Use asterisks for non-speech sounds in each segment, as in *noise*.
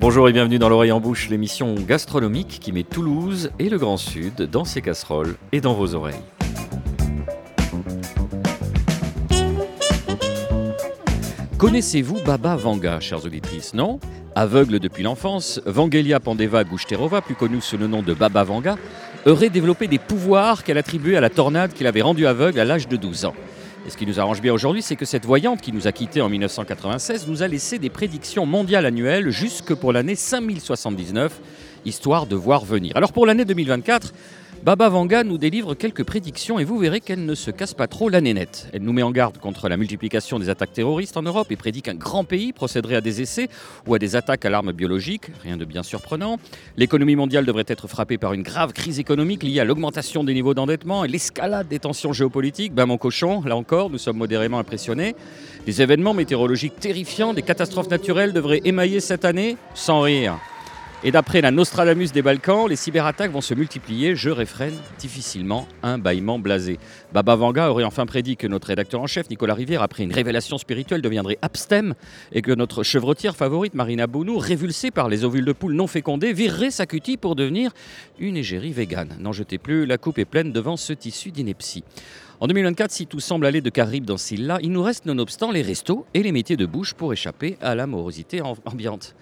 Bonjour et bienvenue dans l'oreille en bouche, l'émission gastronomique qui met Toulouse et le Grand Sud dans ses casseroles et dans vos oreilles. Connaissez-vous Baba Vanga, chers auditrices, non? Aveugle depuis l'enfance, Vangelia Pandeva Gushterova, plus connue sous le nom de Baba Vanga, aurait développé des pouvoirs qu'elle attribuait à la tornade qui l'avait rendue aveugle à l'âge de 12 ans. Et ce qui nous arrange bien aujourd'hui, c'est que cette voyante qui nous a quittés en 1996 nous a laissé des prédictions mondiales annuelles jusque pour l'année 5079, histoire de voir venir. Alors pour l'année 2024, Baba Vanga nous délivre quelques prédictions et vous verrez qu'elle ne se casse pas trop la nénette. Elle nous met en garde contre la multiplication des attaques terroristes en Europe et prédit qu'un grand pays procéderait à des essais ou à des attaques à l'arme biologique, rien de bien surprenant. L'économie mondiale devrait être frappée par une grave crise économique liée à l'augmentation des niveaux d'endettement et l'escalade des tensions géopolitiques. Ben mon cochon, là encore, nous sommes modérément impressionnés. Des événements météorologiques terrifiants, des catastrophes naturelles devraient émailler cette année sans rire. Et d'après la Nostradamus des Balkans, les cyberattaques vont se multiplier. Je réfrène difficilement un bâillement blasé. Baba Vanga aurait enfin prédit que notre rédacteur en chef, Nicolas Rivière, après une révélation spirituelle, deviendrait abstem et que notre chevrotière favorite, Marina Bounou, révulsée par les ovules de poule non fécondés, virerait sa cutie pour devenir une égérie végane. N'en jetez plus, la coupe est pleine devant ce tissu d'ineptie. En 2024, si tout semble aller de Caribe dans Silla, il nous reste nonobstant les restos et les métiers de bouche pour échapper à la morosité ambiante.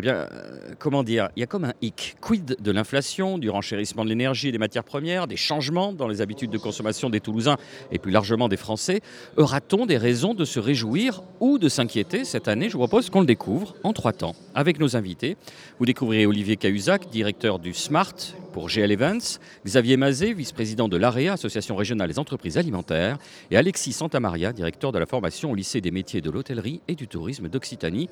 Eh bien, euh, comment dire Il y a comme un hic. Quid de l'inflation, du renchérissement de l'énergie et des matières premières, des changements dans les habitudes de consommation des Toulousains et plus largement des Français? Aura-t-on des raisons de se réjouir ou de s'inquiéter cette année? Je vous propose qu'on le découvre en trois temps avec nos invités. Vous découvrirez Olivier Cahuzac, directeur du SMART pour GL Events, Xavier Mazet, vice-président de l'AREA, Association régionale des entreprises alimentaires, et Alexis Santamaria, directeur de la formation au lycée des métiers de l'hôtellerie et du tourisme d'Occitanie.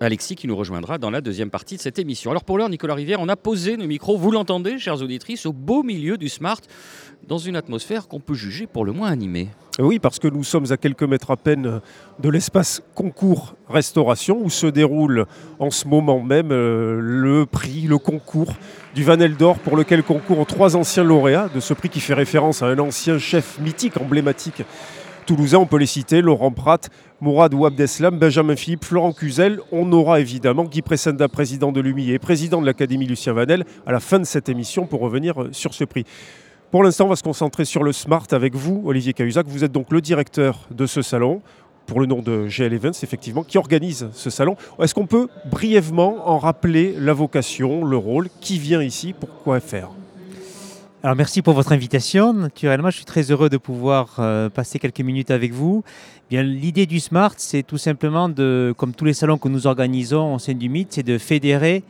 Alexis qui nous rejoindra dans la deuxième partie de cette émission. Alors pour l'heure, Nicolas Rivière, on a posé nos micros, vous l'entendez, chères auditrices, au beau milieu du Smart, dans une atmosphère qu'on peut juger pour le moins animée. Oui, parce que nous sommes à quelques mètres à peine de l'espace concours restauration où se déroule en ce moment même euh, le prix, le concours du Vanel d'Or pour lequel concourent trois anciens lauréats de ce prix qui fait référence à un ancien chef mythique, emblématique toulousains, on peut les citer, Laurent Pratt, Mourad Ouabdeslam, Benjamin Philippe, Florent Cuzel. On aura évidemment Guy Pressenda, président de l'UMI et président de l'Académie Lucien Vanel, à la fin de cette émission pour revenir euh, sur ce prix. Pour l'instant, on va se concentrer sur le Smart avec vous, Olivier Cahuzac. Vous êtes donc le directeur de ce salon pour le nom de GL Events, effectivement, qui organise ce salon. Est-ce qu'on peut brièvement en rappeler la vocation, le rôle, qui vient ici, pourquoi faire? Alors merci pour votre invitation. Naturellement, je suis très heureux de pouvoir euh, passer quelques minutes avec vous. Bien, l'idée du Smart, c'est tout simplement de, comme tous les salons que nous organisons au sein du Mythe, c'est de fédérer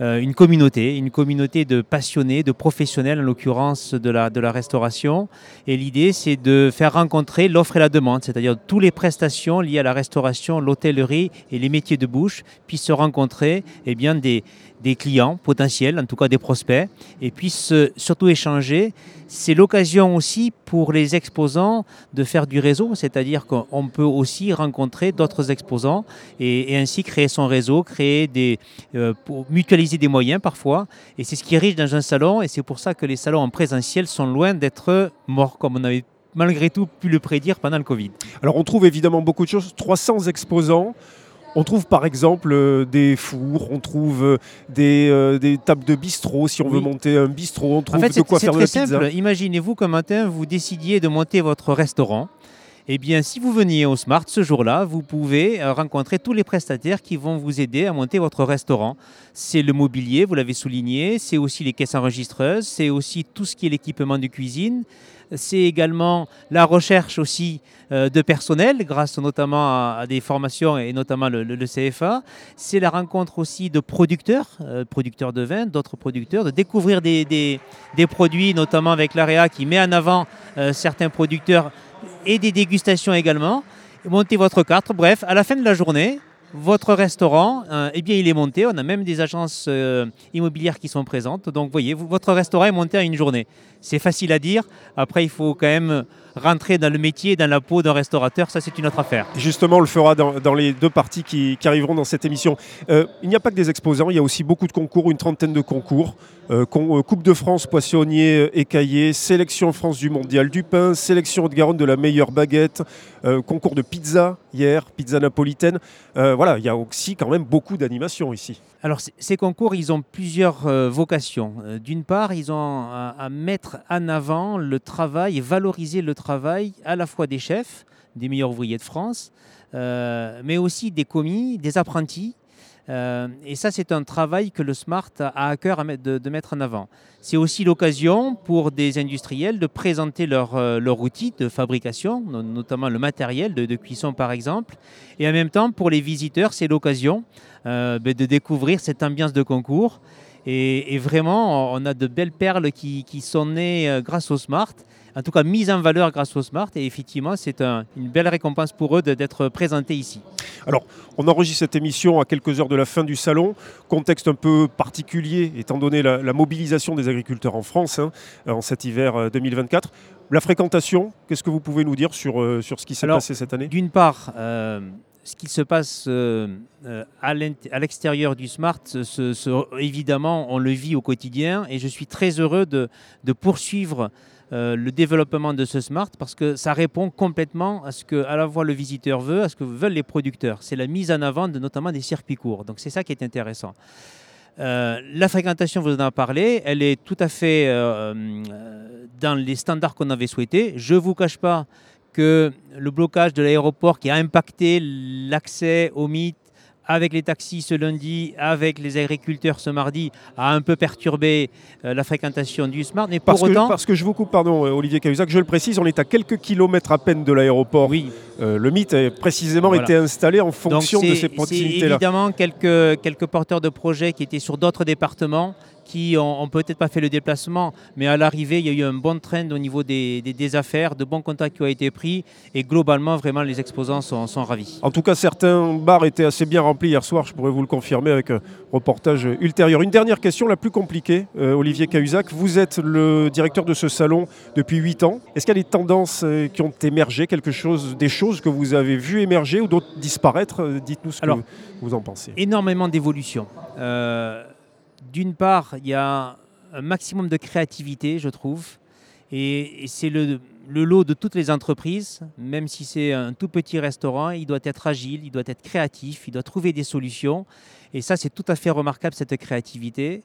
une communauté, une communauté de passionnés, de professionnels en l'occurrence de la, restauration. Et l'idée, c'est de faire rencontrer l'offre et la demande, c'est-à-dire toutes les prestations liées à la restauration, l'hôtellerie et les métiers de bouche puissent se rencontrer eh bien, des, des clients potentiels, en tout cas des prospects, et puissent surtout échanger. C'est l'occasion aussi pour les exposants de faire du réseau, c'est-à-dire qu'on peut aussi rencontrer d'autres exposants et, ainsi créer son réseau, créer des, euh, mutualiser des moyens parfois. Et c'est ce qui est riche dans un salon, et c'est pour ça que les salons en présentiel sont loin d'être morts, comme on avait malgré tout pu le prédire pendant le Covid. Alors on trouve évidemment beaucoup de choses, 300 exposants. On trouve par exemple euh, des fours, on trouve euh, euh, des, tables de bistrot. Si on veut monter un bistrot, on trouve de quoi faire de la pizza. Simple. Imaginez-vous qu'un matin, vous décidiez de monter votre restaurant. Eh bien, si vous veniez au Smart ce jour-là, vous pouvez rencontrer tous les prestataires qui vont vous aider à monter votre restaurant. C'est le mobilier, vous l'avez souligné, c'est aussi les caisses enregistreuses, c'est aussi tout ce qui est l'équipement de cuisine, c'est également la recherche aussi euh, de personnel, grâce notamment à, des formations et notamment le, CFA. C'est la rencontre aussi de producteurs, euh, producteurs de vin, d'autres producteurs, de découvrir des, produits, notamment avec l'AREA qui met en avant euh, certains producteurs et des dégustations également. Montez votre carte. Bref, à la fin de la journée, votre restaurant, eh bien, il est monté. On a même des agences immobilières qui sont présentes. Donc, voyez, votre restaurant est monté à une journée. C'est facile à dire. Après, il faut quand même rentrer dans le métier, dans la peau d'un restaurateur, ça c'est une autre affaire. Justement, on le fera dans, les deux parties qui, arriveront dans cette émission. Euh, il n'y a pas que des exposants, il y a aussi beaucoup de concours, une trentaine de concours. Euh, euh, Coupe de France, poissonnier écaillé, sélection France du mondial du pain, sélection de Garonne de la meilleure baguette, concours de pizza hier, pizza napolitaine. voilà, il y a aussi quand même beaucoup d'animations ici. Alors ces concours, ils ont plusieurs vocations. D'une part, ils ont à mettre en avant le travail et valoriser le travail à la fois des chefs, des meilleurs ouvriers de France, euh, mais aussi des commis, des apprentis. Euh, et ça, c'est un travail que le SMART a à cœur de, mettre en avant. C'est aussi l'occasion pour des industriels de présenter leur, euh, leur outil de fabrication, notamment le matériel de, cuisson par exemple. Et en même temps, pour les visiteurs, c'est l'occasion ben, de découvrir cette ambiance de concours. Et, vraiment, on a de belles perles qui, qui sont nées grâce au SMART en tout cas mise en valeur grâce au Smart. Et effectivement, c'est une belle récompense pour eux d'être présentés ici. Alors, on enregistre cette émission à quelques heures de la fin du salon. Contexte un peu particulier, étant donné la, mobilisation des agriculteurs en France hein, en cet hiver 2024. Euh, la fréquentation, qu'est-ce que vous pouvez nous dire sur, euh, sur ce qui s'est passé cette année? D'une part, euh, ce qui se passe à l'extérieur du Smart, évidemment, on le vit au quotidien et je suis très heureux de, poursuivre euh, le développement de ce smart parce que ça répond complètement à ce que à la fois le visiteur veut, à ce que veulent les producteurs. C'est la mise en avant de notamment des circuits courts. Donc c'est ça qui est intéressant. Euh, la fréquentation, vous en avez parlé, elle est tout à fait euh, dans les standards qu'on avait souhaités. Je ne vous cache pas que le blocage de l'aéroport qui a impacté l'accès aux mythes avec les taxis ce lundi, avec les agriculteurs ce mardi, a un peu perturbé euh, la fréquentation du Smart. Mais parce pour autant... Que, parce que je vous coupe, pardon, euh, Olivier Cahuzac, je le précise, on est à quelques kilomètres à peine de l'aéroport. Oui. Euh, le mythe a précisément été installé en fonction de ces proximités-là. évidemment quelques, quelques porteurs de projets qui étaient sur d'autres départements qui ont, peut-être pas fait le déplacement, mais à l'arrivée, il y a eu un bon trend au niveau des, affaires, de bons contacts qui ont été pris, et globalement, vraiment, les exposants sont, ravis. En tout cas, certains bars étaient assez bien remplis hier soir, je pourrais vous le confirmer avec un reportage ultérieur. Une dernière question, la plus compliquée, euh, Olivier Cahuzac. Vous êtes le directeur de ce salon depuis 8 ans. Est-ce qu'il y a des tendances euh, qui ont émergé, quelque chose, des choses que vous avez vues émerger ou d'autres disparaître? Euh, Dites-nous ce que vous en pensez. Énormément d'évolution. D'une part, il y a un maximum de créativité, je trouve, et, c'est le, lot de toutes les entreprises, même si c'est un tout petit restaurant, il doit être agile, il doit être créatif, il doit trouver des solutions, et ça c'est tout à fait remarquable, cette créativité.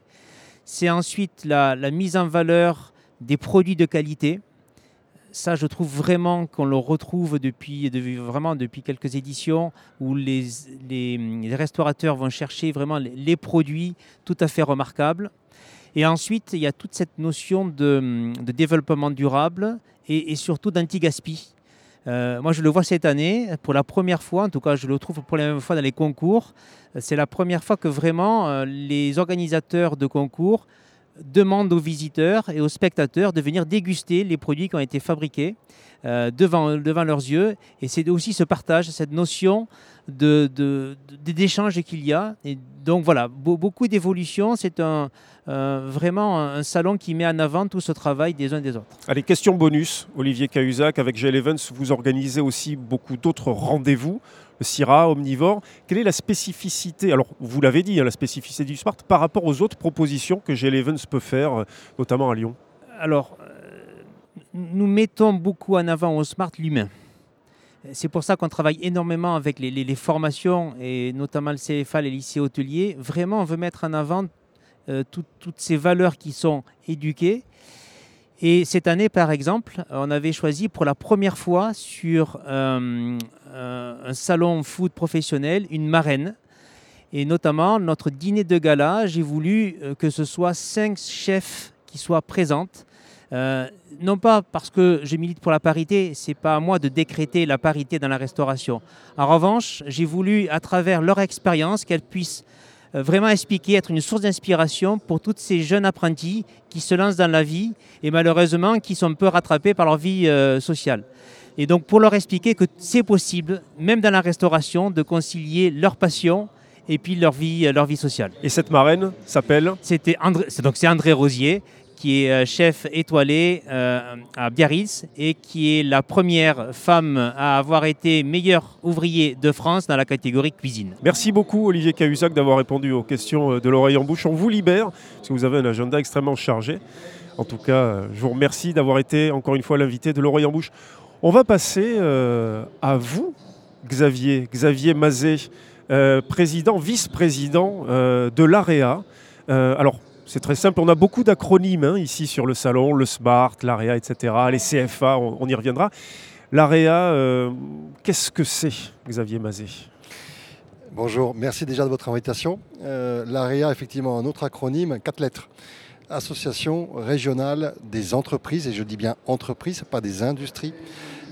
C'est ensuite la, mise en valeur des produits de qualité. Ça, je trouve vraiment qu'on le retrouve depuis, vraiment depuis quelques éditions où les, restaurateurs vont chercher vraiment les, produits tout à fait remarquables. Et ensuite, il y a toute cette notion de, développement durable et, surtout d'anti-gaspi. Euh, moi, je le vois cette année, pour la première fois, en tout cas, je le trouve pour la première fois dans les concours. C'est la première fois que vraiment euh, les organisateurs de concours demande aux visiteurs et aux spectateurs de venir déguster les produits qui ont été fabriqués euh, devant, devant leurs yeux. Et c'est aussi ce partage, cette notion d'échange de, qu'il y a. Et donc voilà, beaucoup d'évolution. C'est un, vraiment un salon qui met en avant tout ce travail des uns des autres. Allez, question bonus. Olivier Cahuzac, avec GL Events, vous organisez aussi beaucoup d'autres rendez-vous. Syrah, omnivore. Quelle est la spécificité, alors vous l'avez dit, hein, la spécificité du Smart par rapport aux autres propositions que GL Events peut faire, euh, notamment à Lyon? Alors, euh, nous mettons beaucoup en avant au Smart l'humain. C'est pour ça qu'on travaille énormément avec les, formations et notamment le CFA, les lycées hôteliers. Vraiment, on veut mettre en avant euh, toutes ces valeurs qui sont éduquées. Et cette année, par exemple, on avait choisi pour la première fois sur un salon food professionnel, une marraine. Et notamment, notre dîner de gala, j'ai voulu euh, que ce soit cinq chefs qui soient présentes. Euh, non pas parce que je milite pour la parité, c'est pas à moi de décréter la parité dans la restauration. En revanche, j'ai voulu, à travers leur expérience, qu'elles puissent euh, vraiment expliquer, être une source d'inspiration pour tous ces jeunes apprentis qui se lancent dans la vie et malheureusement qui sont peu rattrapés par leur vie sociale. Et donc pour leur expliquer que c'est possible, même dans la restauration, de concilier leur passion et puis leur vie, leur vie sociale. Et cette marraine s'appelle C'était André, donc c'est André Rosier qui est chef étoilé à Biarritz et qui est la première femme à avoir été meilleur ouvrier de France dans la catégorie cuisine. Merci beaucoup Olivier Cahuzac d'avoir répondu aux questions de l'oreille en bouche. On vous libère parce que vous avez un agenda extrêmement chargé. En tout cas, je vous remercie d'avoir été encore une fois l'invité de l'oreille en bouche. On va passer à vous, Xavier, Xavier Mazet, euh, président, vice-président euh, de l'AREA. Euh, alors, c'est très simple, on a beaucoup d'acronymes hein, ici sur le salon, le SMART, l'AREA, etc., les CFA, on, y reviendra. L'AREA, qu'est-ce que c'est, Xavier Mazet? Bonjour, merci déjà de votre invitation. L'AREA, effectivement, un autre acronyme, quatre lettres. Association régionale des entreprises, et je dis bien entreprises, pas des industries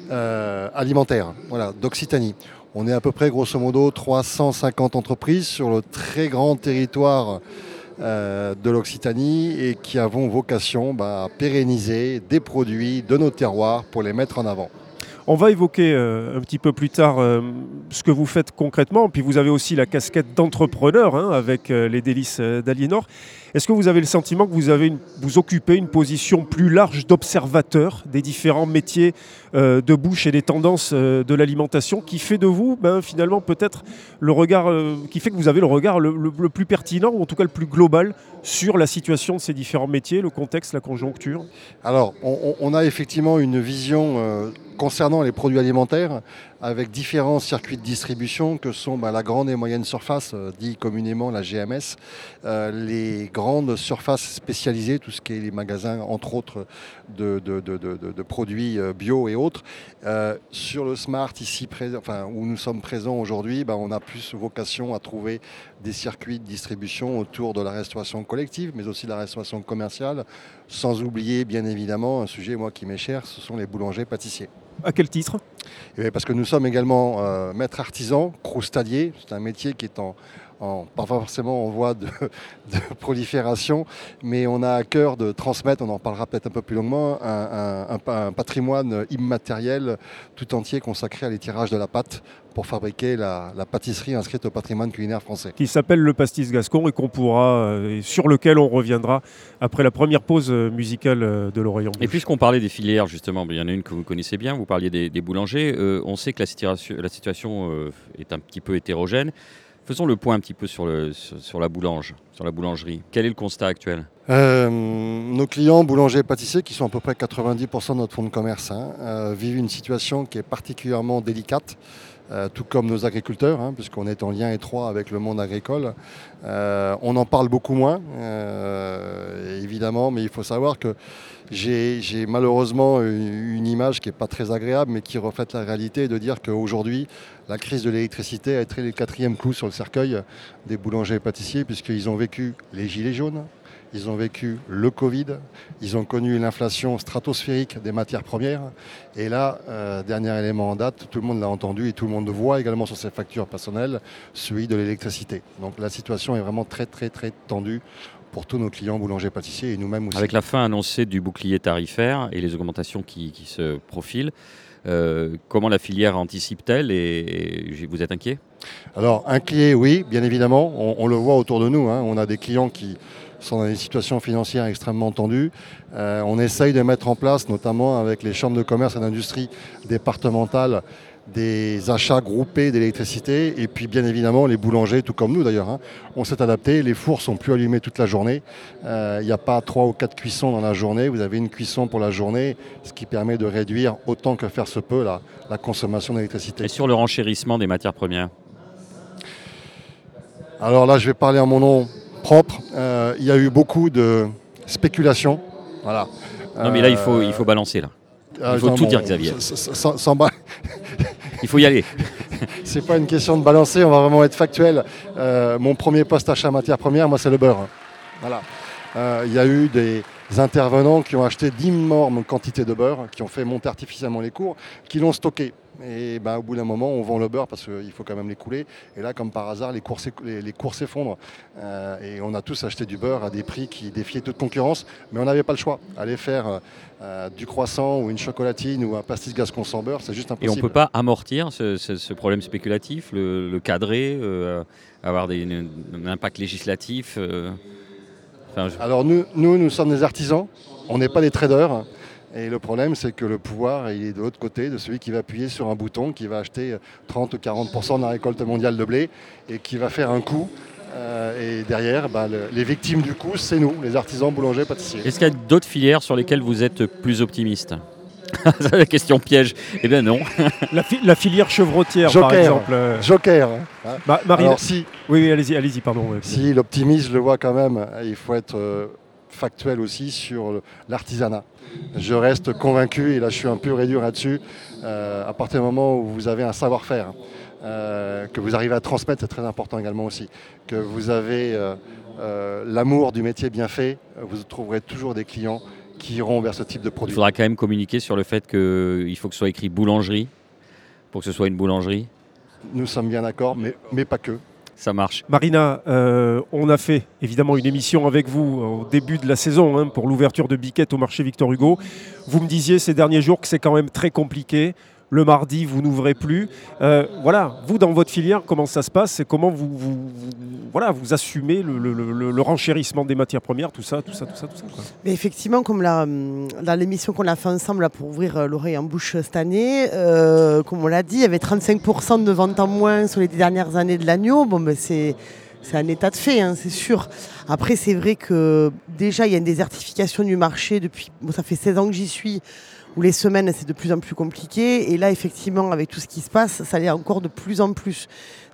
alimentaires, voilà, d'Occitanie. On est à peu près, grosso modo, 350 entreprises sur le très grand territoire euh, de l'Occitanie et qui avons vocation bah, à pérenniser des produits de nos terroirs pour les mettre en avant. On va évoquer euh, un petit peu plus tard euh, ce que vous faites concrètement. Puis vous avez aussi la casquette d'entrepreneur hein, avec les délices d'Aliénor. Est-ce que vous avez le sentiment que vous, avez vous occupez une position plus large d'observateur des différents métiers de bouche et des tendances de l'alimentation qui fait de vous ben, finalement peut-être le regard, qui fait que vous avez le regard le, plus pertinent ou en tout cas le plus global sur la situation de ces différents métiers, le contexte, la conjoncture? Alors, on a effectivement une vision concernant les produits alimentaires, avec différents circuits de distribution que sont bah, la grande et moyenne surface, euh, dit communément la GMS, euh, les grandes surfaces spécialisées, tout ce qui est les magasins, entre autres, de, produits euh, bio et autres. sur le Smart, ici, enfin, où nous sommes présents aujourd'hui, bah, on a plus vocation à trouver des circuits de distribution autour de la restauration collective, mais aussi de la restauration commerciale, sans oublier, bien évidemment, un sujet, moi, qui m'est cher, ce sont les boulangers-pâtissiers. À quel titre? Eh Parce que nous sommes également euh, maîtres artisans, croustadiers. C'est un métier qui est en, pas forcément en voie *laughs* de, prolifération, mais on a à cœur de transmettre, on en parlera peut-être un peu plus longuement, un, patrimoine immatériel tout entier consacré à l'étirage de la pâte pour fabriquer la, pâtisserie inscrite au patrimoine culinaire français. Qui s'appelle le pastis gascon et qu'on pourra, euh, sur lequel on reviendra après la première pause euh, musicale euh, de l'Orient. Et puisqu'on parlait des filières, justement, il y en a une que vous connaissez bien, vous parliez des, boulangers, on sait que la situation, la situation est un petit peu hétérogène. Faisons le point un petit peu sur, la boulange, sur la boulangerie. Quel est le constat actuel? Euh, Nos clients boulangers et pâtissiers, qui sont à peu près 90% de notre fonds de commerce, hein, euh, vivent une situation qui est particulièrement délicate. Euh, tout comme nos agriculteurs, hein, puisqu'on est en lien étroit avec le monde agricole. on en parle beaucoup moins, évidemment, mais il faut savoir que j'ai malheureusement une, image qui n'est pas très agréable, mais qui reflète la réalité de dire qu'aujourd'hui, la crise de l'électricité a été le quatrième clou sur le cercueil des boulangers et pâtissiers, puisqu'ils ont vécu les gilets jaunes, ils ont vécu le Covid, ils ont connu l'inflation stratosphérique des matières premières. Et là, euh, dernier élément en date, tout le monde l'a entendu et tout le monde voit également sur ses factures personnelles celui de l'électricité. Donc la situation est vraiment très très très tendue pour tous nos clients boulangers pâtissiers et nous-mêmes aussi. Avec la fin annoncée du bouclier tarifaire et les augmentations qui, se profilent, comment la filière anticipe-t-elle et, vous êtes inquiet? Alors inquiet, oui, bien évidemment. On, le voit autour de nous. Hein. On a des clients qui sont dans des situations financières extrêmement tendues. Euh, on essaye de mettre en place, notamment avec les chambres de commerce et d'industrie départementales, des achats groupés d'électricité et puis bien évidemment les boulangers, tout comme nous d'ailleurs, hein, on s'est adapté, les fours sont plus allumés toute la journée, euh, il n'y a pas trois ou quatre cuissons dans la journée, vous avez une cuisson pour la journée, ce qui permet de réduire autant que faire se peut la, la consommation d'électricité. Et sur le renchérissement des matières premières? Alors là je vais parler en mon nom propre, euh, il y a eu beaucoup de spéculation. Voilà. Non mais là il faut, il faut balancer là. Il faut tout dire Xavier. *laughs* Il faut y aller. *laughs* c'est pas une question de balancer, on va vraiment être factuel. Euh, mon premier poste achat matière première, moi, c'est le beurre. Voilà. Euh, il y a eu des intervenants qui ont acheté d'énormes quantités de beurre, qui ont fait monter artificiellement les cours, qui l'ont stocké. Et ben, au bout d'un moment, on vend le beurre parce qu'il faut quand même les couler. Et là, comme par hasard, les cours, les, s'effondrent. Euh, et on a tous acheté du beurre à des prix qui défiaient toute concurrence. Mais on n'avait pas le choix. Aller faire euh, du croissant ou une chocolatine ou un pastis gascon sans beurre, c'est juste impossible. Et on ne peut pas amortir ce, problème spéculatif, le, cadrer, euh, avoir des, un impact législatif Enfin, je- Alors nous, nous, nous sommes des artisans, on n'est pas des traders. Et le problème, c'est que le pouvoir, il est de l'autre côté de celui qui va appuyer sur un bouton, qui va acheter 30 ou 40% de la récolte mondiale de blé et qui va faire un coup. Euh, et derrière, bah, le- les victimes du coup, c'est nous, les artisans boulangers pâtissiers. Est-ce qu'il y a d'autres filières sur lesquelles vous êtes plus optimiste *laughs* C'est la question piège. Eh bien non. *laughs* La, fi- la filière chevrotière, par Joker. exemple. euh, Joker. hein. Ma- Marine- Alors si, Oui, oui, allez-y, allez-y, pardon. ouais. si l'optimisme, je le vois quand même, il faut être euh, factuel aussi sur l'artisanat. Je reste convaincu, et là je suis un peu réduit là-dessus, euh, à partir du moment où vous avez un savoir-faire, euh, que vous arrivez à transmettre, c'est très important également aussi, que vous avez euh, l'amour du métier bien fait, vous trouverez toujours des clients qui iront vers ce type de Il produit. faudra quand même communiquer sur le fait qu'il faut que ce soit écrit boulangerie pour que ce soit une boulangerie. Nous sommes bien d'accord, mais, mais pas que. Ça marche. Marina, euh, on a fait évidemment une émission avec vous au début de la saison hein, pour l'ouverture de Biquette au marché Victor Hugo. Vous me disiez ces derniers jours que c'est quand même très compliqué. Le mardi, vous n'ouvrez plus. Euh, voilà, vous dans votre filière, comment ça se passe et comment vous, assumez le, renchérissement des matières premières, tout ça, tout ça, tout ça, tout ça. effectivement, comme dans l'émission qu'on a fait ensemble pour ouvrir euh, l'oreille en bouche cette année, euh, comme on l'a dit, il y avait 35% de ventes en moins sur les dernières années de l'agneau. Bon, ben, c'est. C'est un état de fait, hein, c'est sûr. Après, c'est vrai que déjà, il y a une désertification du marché depuis. Bon, ça fait 16 ans que j'y suis, où les semaines, c'est de plus en plus compliqué. Et là, effectivement, avec tout ce qui se passe, ça l'est encore de plus en plus.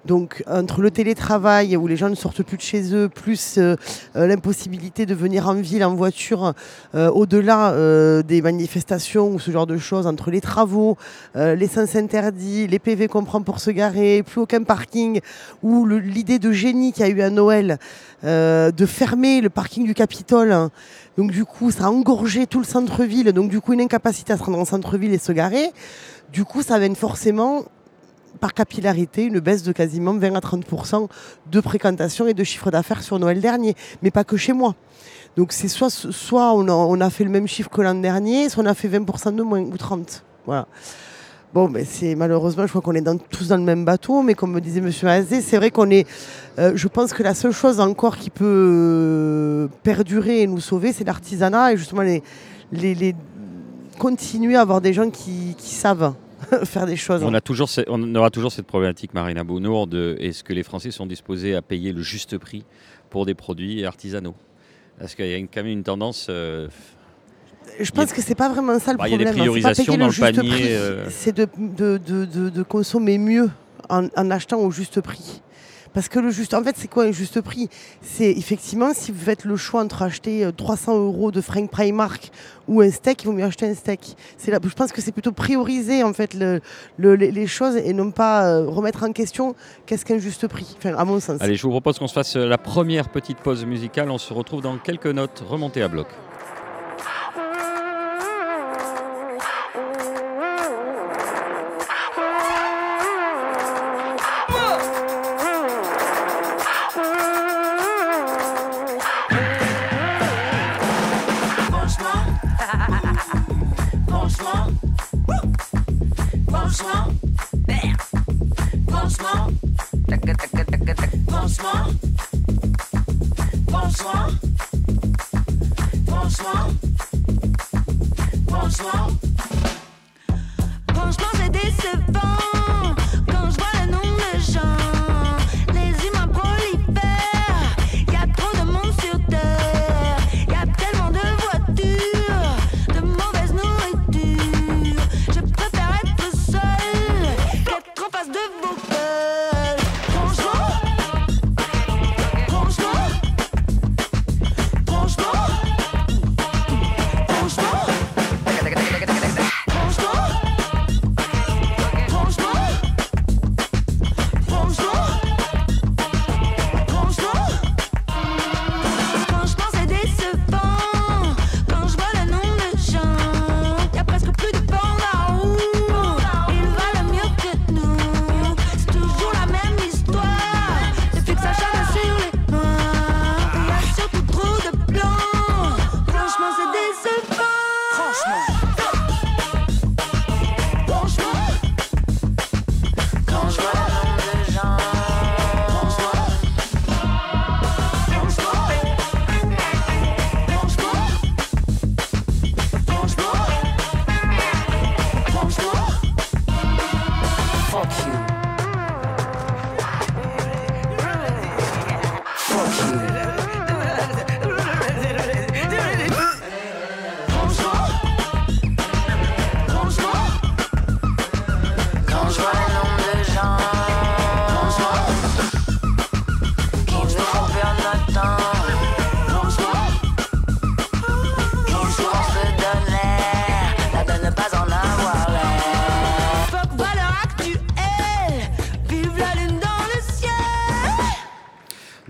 Donc, entre le télétravail, où les gens ne sortent plus de chez eux, plus euh, euh, l'impossibilité de venir en ville en voiture, euh, au-delà des manifestations ou ce genre de choses, entre les travaux, euh, l'essence interdit, les PV qu'on prend pour se garer, plus aucun parking, ou l'idée de génie qu'il y a eu à Noël de fermer le parking du Capitole. hein. Donc du coup, ça a engorgé tout le centre-ville, donc du coup, une incapacité à se rendre en centre-ville et se garer. Du coup, ça amène forcément par capillarité, une baisse de quasiment 20 à 30% de fréquentation et de chiffre d'affaires sur Noël dernier, mais pas que chez moi. Donc c'est soit, soit on, a, fait le même chiffre que l'an dernier, soit on a fait 20% de moins ou 30. Voilà. Bon, mais c'est malheureusement, je crois qu'on est tous dans le même bateau, mais comme me disait Monsieur Azé, c'est vrai qu'on est. euh, je pense que la seule chose encore qui peut euh, perdurer et nous sauver, c'est l'artisanat et justement continuer à avoir des gens qui savent *laughs* faire des choses. On, a toujours, ce- on aura toujours cette problématique, Marina Bounour, de est-ce que les Français sont disposés à payer le juste prix pour des produits artisanaux? Parce qu'il y a une- quand même une tendance. euh, Je pense que c'est pas vraiment ça le Bah, il y a des problème. hein. Priorisations dans le panier, euh. C'est de, de, de- de- de consommer mieux en, en achetant au juste prix. Parce que le juste, en fait, c'est quoi un juste prix? C'est effectivement si vous faites le choix entre acheter euh, 300 euros de Frank Primark ou un steak, il vaut mieux acheter un steak. Je pense que c'est plutôt prioriser en fait le- le- les, choses et non pas euh, remettre en question qu'est-ce qu'un juste prix. À mon sens. Allez, je vous propose qu'on se fasse euh, la première petite pause musicale. On se retrouve dans quelques notes remontées à bloc.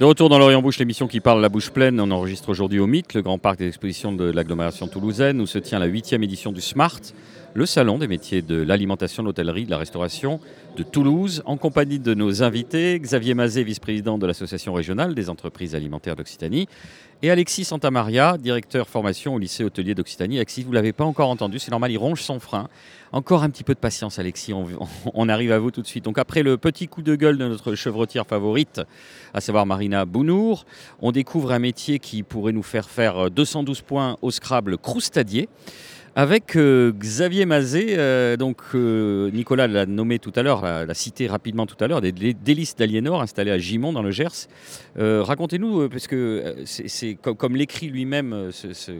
De retour dans l'Orient Bouche, l'émission qui parle la bouche pleine. On enregistre aujourd'hui au Mythe, le grand parc des expositions de l'agglomération toulousaine, où se tient la huitième édition du SMART, le salon des métiers de l'alimentation, de l'hôtellerie, de la restauration de Toulouse, en compagnie de nos invités, Xavier Mazet, vice-président de l'Association régionale des entreprises alimentaires d'Occitanie, et Alexis Santamaria, directeur formation au lycée hôtelier d'Occitanie. Alexis, vous ne l'avez pas encore entendu, c'est normal, il ronge son frein. Encore un petit peu de patience, Alexis, on, *laughs* arrive à vous tout de suite. Donc après le petit coup de gueule de notre chevretière favorite, à savoir Marina Bounour, on découvre un métier qui pourrait nous faire faire 212 points au Scrabble croustadier. Avec euh, Xavier Mazet, euh, donc euh, Nicolas l'a nommé tout à l'heure, l'a cité rapidement tout à l'heure, des délices d'Aliénor installés à Gimont dans le Gers. Racontez-nous, parce que c'est comme, l'écrit lui-même ce- ce-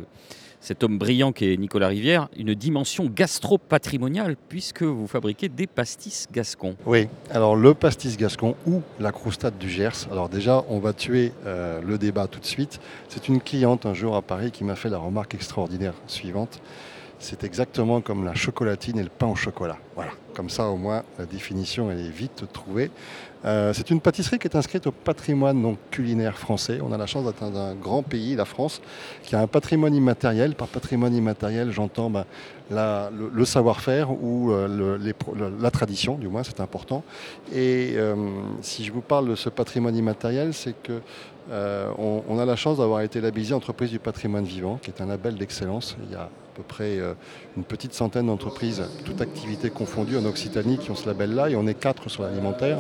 cet homme brillant qui est Nicolas Rivière, une dimension gastro-patrimoniale, puisque vous fabriquez des pastis gascons. Oui, alors le pastis gascon ou la croustade du Gers. Alors déjà, on va tuer le débat tout de suite. C'est une cliente un jour à Paris qui m'a fait la remarque extraordinaire suivante. C'est exactement comme la chocolatine et le pain au chocolat. Voilà, comme ça au moins la définition est vite trouvée. Euh, c'est une pâtisserie qui est inscrite au patrimoine donc, culinaire français. On a la chance dans un grand pays, la France, qui a un patrimoine immatériel. Par patrimoine immatériel, j'entends ben, le, savoir-faire ou euh, la tradition, du moins, c'est important. Et euh, si je vous parle de ce patrimoine immatériel, c'est que on, on a la chance d'avoir été labellisé entreprise du patrimoine vivant, qui est un label d'excellence. Il y a peu près euh, une petite centaine d'entreprises, toutes activités confondues en Occitanie, qui ont ce label-là, et on est quatre sur l'alimentaire,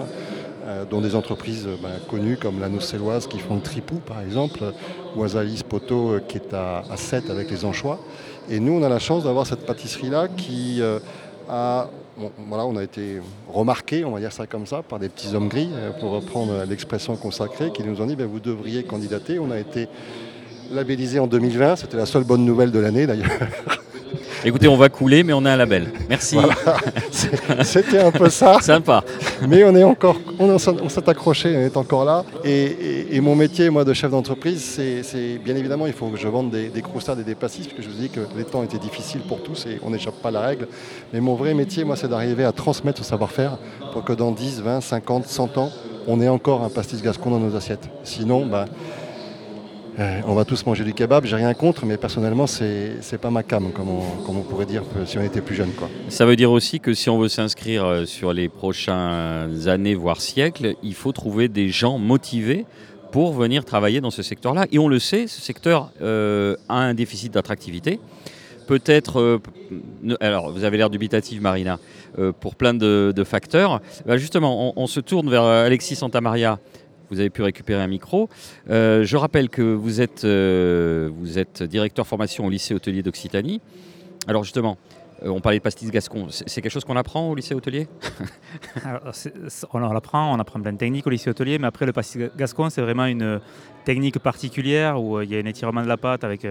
euh, dont des entreprises euh, ben, connues comme la Nocéloise qui font le tripou, par exemple, ou Azalis Poto euh, qui est à, à 7 avec les anchois. Et nous, on a la chance d'avoir cette pâtisserie-là qui a voilà, on a été remarqué, on va dire ça comme ça, par des petits hommes gris, pour reprendre l'expression consacrée, qui nous ont dit ben, vous devriez candidater. On a été labellisé en 2020, c'était la seule bonne nouvelle de l'année d'ailleurs. *laughs* Écoutez, on va couler, mais on a un label. Merci. *laughs* C'était un peu ça, Sympa. mais on est encore, on, s'est- accroché, on est encore là. Et, et- et mon métier, moi, de chef d'entreprise, c'est, bien évidemment, il faut que je vende des, des croustades et des pastis, parce que je vous dis que les temps étaient difficiles pour tous et on n'échappe pas à la règle. Mais mon vrai métier, moi, c'est d'arriver à transmettre ce savoir-faire pour que dans 10, 20, 50, 100 ans, on ait encore un pastis gascon dans nos assiettes. Sinon, ben, euh, on va tous manger du kebab, j'ai rien contre, mais personnellement, c'est, c'est pas ma cam, comme on, pourrait dire si on était plus jeune. Quoi. Ça veut dire aussi que si on veut s'inscrire euh, sur les prochaines années, voire siècles, il faut trouver des gens motivés pour venir travailler dans ce secteur-là. Et on le sait, ce secteur euh, a un déficit d'attractivité. Peut-être, alors vous avez l'air dubitative Marina, pour plein de, facteurs. Bah, justement, on, se tourne vers Alexis Santamaria. Vous avez pu récupérer un micro. Euh, je rappelle que vous êtes, euh, vous êtes directeur formation au lycée hôtelier d'Occitanie. Alors justement, euh, on parlait de pastis gascon. C'est quelque chose qu'on apprend au lycée hôtelier? *laughs* Alors, on en apprend, on apprend plein de techniques au lycée hôtelier, mais après le pastis ga- gascon, c'est vraiment une technique particulière où il y a un étirement de la pâte avec.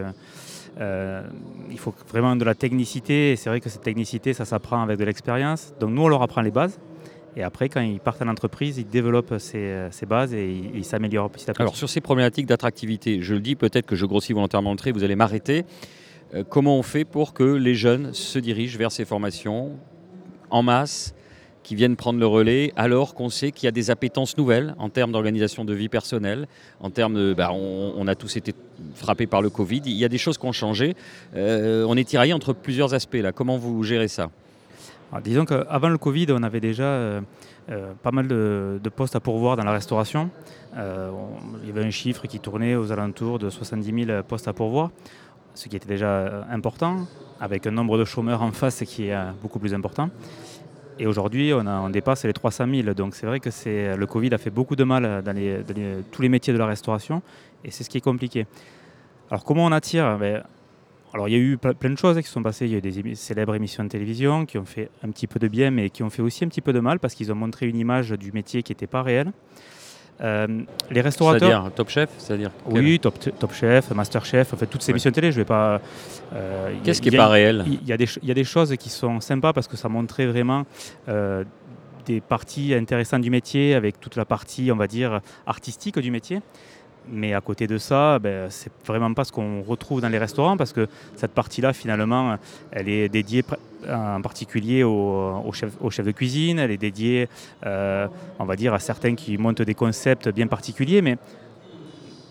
il faut vraiment de la technicité, et c'est vrai que cette technicité, ça s'apprend avec de l'expérience. Donc nous, on leur apprend les bases, et après, quand ils partent en entreprise, ils développent ces, euh, bases et ils s'améliorent petit à. Alors sur ces problématiques d'attractivité, je le dis peut-être que je grossis volontairement le trait, vous allez m'arrêter. Euh, comment on fait pour que les jeunes se dirigent vers ces formations en masse, qui viennent prendre le relais, alors qu'on sait qu'il y a des appétences nouvelles en termes d'organisation de vie personnelle, en termes de... bah, on, on a tous été frappés par le Covid, il y a des choses qui ont changé. Euh, on est tiraillé entre plusieurs aspects là. Comment vous gérez ça? Disons qu'avant le Covid, on avait déjà euh, euh, pas mal de, postes à pourvoir dans la restauration. Euh, il y avait un chiffre qui tournait aux alentours de 70 000 postes à pourvoir, ce qui était déjà important, avec un nombre de chômeurs en face qui est beaucoup plus important. Et aujourd'hui, on, dépasse les 300 000. Donc c'est vrai que le Covid a fait beaucoup de mal dans, tous les métiers de la restauration, et c'est ce qui est compliqué. Alors comment on attire? Ben, alors il y a eu ple- plein de choses qui se sont passées. Il y a eu des célèbres émissions de télévision qui ont fait un petit peu de bien, mais qui ont fait aussi un petit peu de mal parce qu'ils ont montré une image du métier qui n'était pas réelle. Euh, les restaurateurs. C'est-à-dire Top Chef C'est-à-dire Oui, top, top Chef, Master Chef, en fait, toutes ces Ouais. émissions de télé, je vais pas. euh, Qu'est-ce qui n'est pas réel Il y, y a des choses qui sont sympas parce que ça montrait vraiment euh, des parties intéressantes du métier avec toute la partie, on va dire, artistique du métier. Mais à côté de ça, ben, c'est vraiment pas ce qu'on retrouve dans les restaurants parce que cette partie-là, finalement, elle est dédiée en particulier aux au chefs de cuisine, elle est dédiée, euh, on va dire, à certains qui montent des concepts bien particuliers. Mais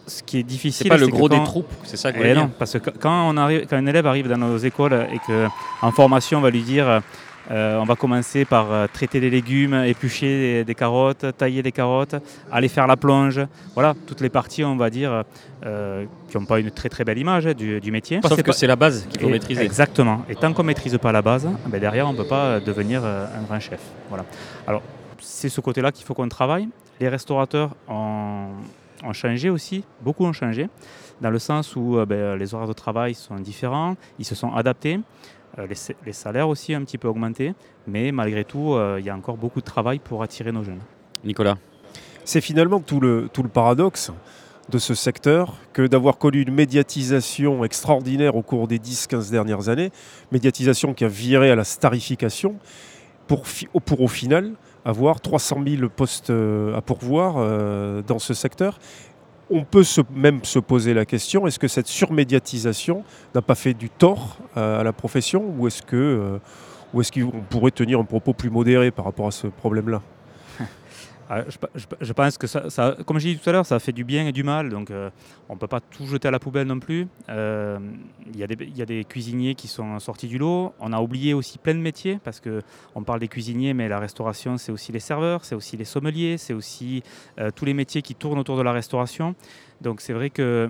ce qui est difficile, C'est pas le gros des troupes, c'est ça que vous eh non, parce que quand- quand, on arrive, quand un élève arrive dans nos écoles et qu'en formation, on va lui dire euh, on va commencer par euh, traiter les légumes, éplucher des, des carottes, tailler des carottes, aller faire la plonge. Voilà, toutes les parties, on va dire, euh, qui n'ont pas une très très belle image hein, du, du métier. Sauf que pas- c'est la base qu'il faut et- maîtriser. Exactement. Et tant qu'on ne maîtrise pas la base, ben derrière, on ne peut pas devenir un grand chef. Voilà. Alors, c'est ce côté-là qu'il faut qu'on travaille. Les restaurateurs ont, ont changé aussi, beaucoup ont changé, dans le sens où ben, les horaires de travail sont différents, ils se sont adaptés. Euh, les, sa- les salaires aussi ont un petit peu augmenté, mais malgré tout, euh, il y a encore beaucoup de travail pour attirer nos jeunes. Nicolas C'est finalement tout le, tout le paradoxe de ce secteur que d'avoir connu une médiatisation extraordinaire au cours des 10-15 dernières années, médiatisation qui a viré à la starification, pour, fi- pour au final avoir 300 000 postes euh, à pourvoir euh, dans ce secteur. On peut même se poser la question, est-ce que cette surmédiatisation n'a pas fait du tort à la profession ou est-ce que... euh, ou est-ce qu'on pourrait tenir un propos plus modéré par rapport à ce problème-là? Ah, je, pe- je pe- je pense que ça, comme j'ai dit tout à l'heure, ça fait du bien et du mal, donc euh, on ne peut pas tout jeter à la poubelle non plus. Euh, Il y, a des- cuisiniers qui sont sortis du lot. On a oublié aussi plein de métiers, parce qu'on parle des cuisiniers, mais la restauration, c'est aussi les serveurs, c'est aussi les sommeliers, c'est aussi euh, tous les métiers qui tournent autour de la restauration. Donc c'est vrai que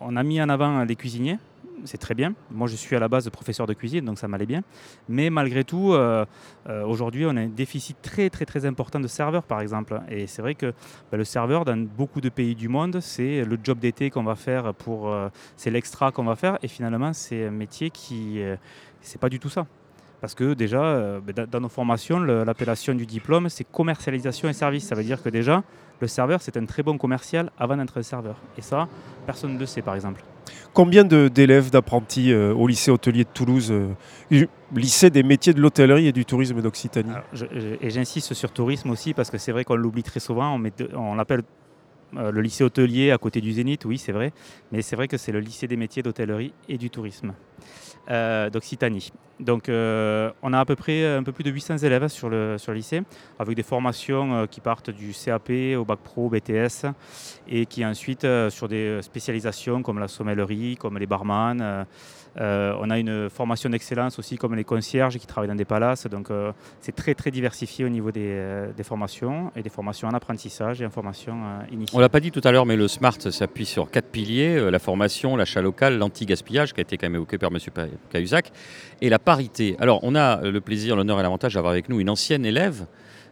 on a mis en avant les cuisiniers. C'est très bien. Moi, je suis à la base professeur de cuisine, donc ça m'allait bien. Mais malgré tout, euh, euh, aujourd'hui, on a un déficit très très très important de serveurs, par exemple. Et c'est vrai que bah, le serveur, dans beaucoup de pays du monde, c'est le job d'été qu'on va faire pour, euh, c'est l'extra qu'on va faire. Et finalement, c'est un métier qui, c'est pas du tout ça. Parce que déjà, bah, dans- nos formations, l'appellation du diplôme, c'est commercialisation et service. Ça veut dire que déjà, le serveur, c'est un très bon commercial avant d'être serveur. Et ça, personne ne le sait, par exemple. Combien d'élèves, d'apprentis euh, au lycée hôtelier de Toulouse, euh, lycée des métiers de l'hôtellerie et du tourisme d'Occitanie? Et j'insiste sur tourisme aussi parce que c'est vrai qu'on l'oublie très souvent. On, on l'appelle euh, le lycée hôtelier à côté du Zénith, oui, c'est vrai. Mais c'est vrai que c'est le lycée des métiers d'hôtellerie et du tourisme euh, d'Occitanie. Donc, euh, on a à peu près un peu plus de 800 élèves sur le, sur le lycée, avec des formations qui partent du CAP au bac pro, BTS, et qui ensuite sur des spécialisations comme la sommellerie, comme les barman. Euh, on a une formation d'excellence aussi comme les concierges qui travaillent dans des palaces. Donc euh, c'est très très diversifié au niveau des, euh, des formations et des formations en apprentissage et en formation euh, On initiale. l'a pas dit tout à l'heure, mais le SMART s'appuie sur quatre piliers euh, la formation, l'achat local, l'anti-gaspillage, qui a été quand même évoqué par M. Cahuzac, et la parité. Alors, on a le plaisir, l'honneur et l'avantage d'avoir avec nous une ancienne élève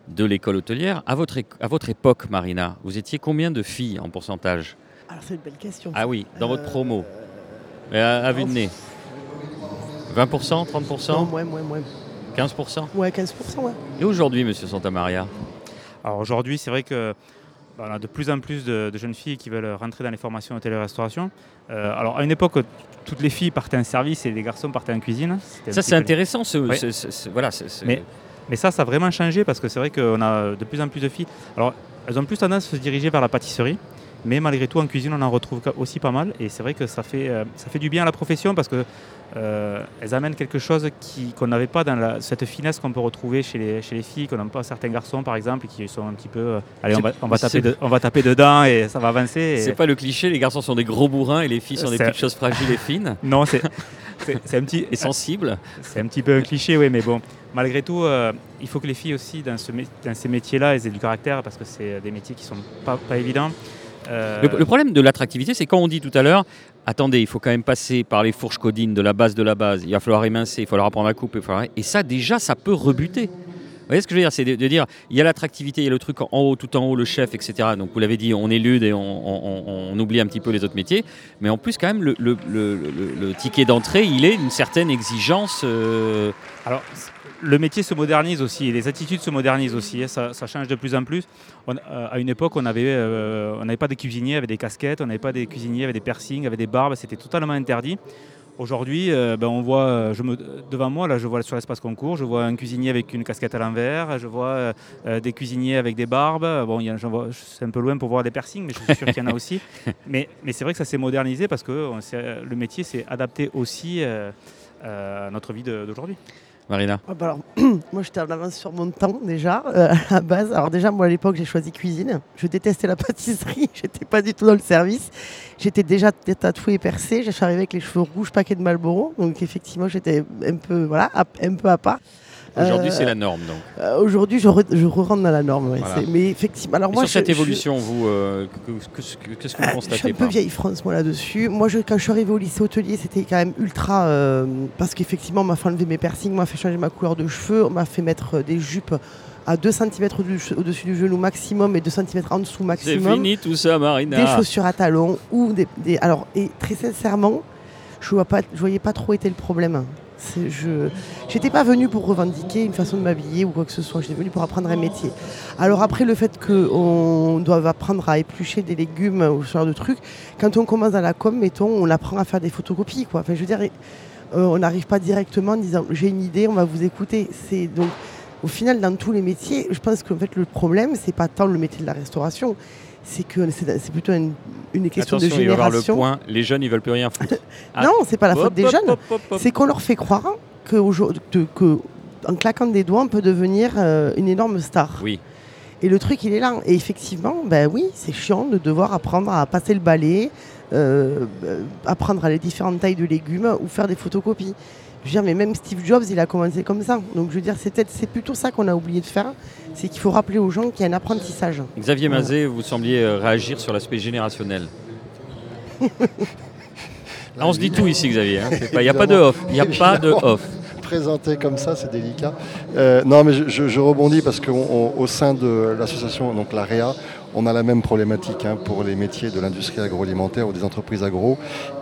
de l'école hôtelière. À votre, à votre époque, Marina, vous étiez combien de filles en pourcentage? Alors c'est une belle question. Ah oui, dans votre Euh, promo. Mais à, à vue de nez 20%, 30%, Non, moins, moins, moins. 15% Ouais, 15%, ouais. Et aujourd'hui, Monsieur Santamaria Alors aujourd'hui, c'est vrai que bah, on a de plus en plus de, de jeunes filles qui veulent rentrer dans les formations hôtellerie-restauration. Euh, alors à une époque, toutes les filles partaient en service et les garçons partaient en cuisine. Ça, c'est intéressant. Ce, Oui. ce- ce- ce- voilà, Mais- Mais ça, ça a vraiment changé parce que c'est vrai qu'on a de plus en plus de filles. Alors, elles ont plus tendance à se diriger vers la pâtisserie, mais malgré tout, en cuisine, on en retrouve aussi pas mal. Et c'est vrai que ça fait, euh, ça fait du bien à la profession parce que euh, elles amènent quelque chose qu'on n'avait pas dans la- cette finesse qu'on peut retrouver chez les, chez les filles, qu'on n'a pas certains garçons, par exemple, qui sont un petit peu. euh, allez, on va, on, va taper de- on va taper dedans et ça va avancer. c'est pas le cliché, les garçons sont des gros bourrins et les filles sont des petites choses fragiles et fines *laughs* Non, c'est. *laughs* c'est- un petit, et sensibles. C'est un petit peu un cliché, oui, mais bon, malgré tout, euh, il faut que les filles aussi, dans, ce dans ces métiers-là, elles aient du caractère, parce que c'est des métiers qui sont pas, pas évidents. Euh, Le, le problème de l'attractivité, c'est quand on dit tout à l'heure, attendez, il faut quand même passer par les fourches codines de la base de la base, il va falloir émincer, il va falloir apprendre à couper, falloir- et ça déjà, ça peut rebuter. Vous voyez ce que je veux dire? C'est de, de dire, il y a l'attractivité, il y a le truc en haut, tout en haut, le chef, etc. Donc vous l'avez dit, on élude et on, on- on- on oublie un petit peu les autres métiers. Mais en plus, quand même, le, ticket d'entrée, il est une certaine exigence. euh, Alors, le métier se modernise aussi, les attitudes se modernisent aussi, hein, ça, ça change de plus en plus. On- euh, à une époque, on euh, n'avait pas des cuisiniers avec des casquettes, on n'avait pas des cuisiniers avec des piercings, avec des barbes, c'était totalement interdit. Aujourd'hui, euh, ben, on voit, je me, devant moi, là, je vois sur l'espace concours, je vois un cuisinier avec une casquette à l'envers, je vois des cuisiniers avec des barbes. Bon, c'est un peu loin pour voir des piercings, mais je suis sûr qu'il y en a *laughs* aussi. Mais, mais c'est vrai que ça s'est modernisé parce que on le métier s'est adapté aussi à notre vie d'aujourd'hui. Marina Ah bah alors, *clears throat* moi j'étais en avance sur mon temps déjà euh, à la base. Alors déjà moi à l'époque j'ai choisi cuisine. Je détestais la *laughs* pâtisserie, j'étais pas du tout dans le service. J'étais déjà tatouée et percée. Je suis arrivée avec les cheveux rouges, paquet de Marlboro. Donc effectivement j'étais un peu voilà à- un peu à part. Aujourd'hui, Euh, c'est la norme. Donc. euh, Aujourd'hui je, re- je re-rentre dans la norme. ouais. Voilà. C'est- Mais effectivement alors Et moi sur cette je- je- évolution, vous, euh, que- que- qu'est-ce que, vous je constatez suis un peu vieille France, moi, là-dessus. Moi, je- quand je suis arrivée au lycée hôtelier, c'était quand même ultra. parce qu'effectivement, on m'a fait enlever mes piercings, on m'a fait changer ma couleur de cheveux, on m'a fait mettre des jupes à 2 cm au-dessus du genou maximum et 2 cm en dessous C'est maximum. fini tout ça, Marina. Des chaussures à talons ou des, des- Alors, et très sincèrement, je je voyais pas trop été le problème. Je n'étais pas venue pour revendiquer une façon de m'habiller ou quoi que ce soit. J'étais venue pour apprendre un métier. Alors après, le fait qu'on doive apprendre à éplucher des légumes ou ce genre de trucs, quand on commence dans la com, mettons, on apprend à faire des photocopies. Je veux dire, euh, on n'arrive pas directement en disant j'ai une idée, on va vous écouter. Donc au final, dans tous les métiers, je pense fait, le problème, c'est pas tant le métier de la restauration, c'est que c'est plutôt une, une question Attention, de il va y avoir le génération. point. Les jeunes, ils veulent plus rien foutre. Ah. *laughs* Non, c'est pas la faute des hop, jeunes. C'est qu'on leur fait croire que, aujourd'hui- que- que, en claquant des doigts, on peut devenir euh, une énorme star. Oui. Et le truc, il est là. Et effectivement, ben oui, c'est chiant de devoir apprendre à passer le balai, euh, euh, apprendre à les différentes tailles de légumes ou faire des photocopies. Je veux dire, mais même Steve Jobs, il a commencé comme ça. Donc, je veux dire, c'est peut-être- c'est plutôt ça qu'on a oublié de faire. C'est qu'il faut rappeler aux gens qu'il y a un apprentissage. Xavier Voilà. Mazet, vous sembliez euh, réagir sur l'aspect générationnel. Ah, *laughs* on se dit tout ici, Xavier. hein. Il n'y a pas de off. Il n'y a pas de off. Présenté comme ça, c'est délicat. Euh, non, mais je, je- je rebondis parce qu'au sein de l'association, donc la REA, on a la même problématique hein, pour les métiers de l'industrie agroalimentaire ou des entreprises agro.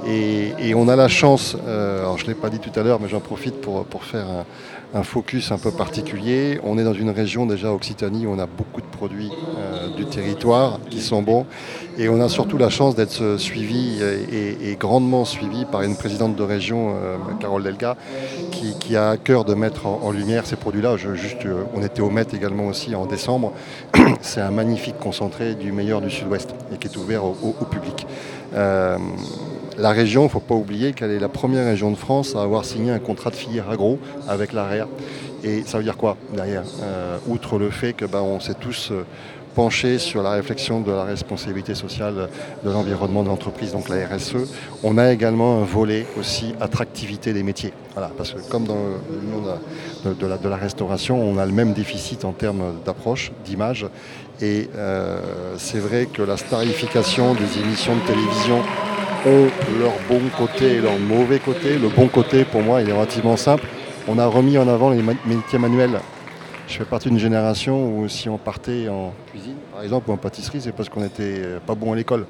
Et, on a la chance, euh, alors je ne l'ai pas dit tout à l'heure, mais j'en profite pour, pour faire un, un focus un peu particulier. On est dans une région déjà Occitanie où on a beaucoup de produits euh, du territoire qui sont bons. Et on a surtout la chance d'être euh, suivi et, grandement suivi par une présidente de région, euh, Carole Delga, qui, a à cœur de mettre en, lumière ces produits-là. On était au Met également aussi en décembre. *coughs* C'est un magnifique concentré du meilleur du Sud-Ouest et qui est ouvert au public. La région, il ne faut pas oublier qu'elle est la première région de France à avoir signé un contrat de filière agro avec l'AREA. Et ça veut dire quoi derrière Euh, Outre le fait que ben, on s'est tous euh, penchés sur la réflexion de la responsabilité sociale de l'environnement de l'entreprise, donc la RSE, on a également un volet aussi attractivité des métiers. Voilà, parce que comme dans le monde de, de la, de la restauration, on a le même déficit en termes d'approche, d'image. Et euh, c'est vrai que la starification des émissions de télévision ont leur bon côté et leur mauvais côté. Le bon côté, pour moi, il est relativement simple. On a remis en avant les métiers manuels. Je fais partie d'une génération où si on partait en cuisine, par exemple, ou en pâtisserie, c'est parce qu'on n'était pas bon à l'école.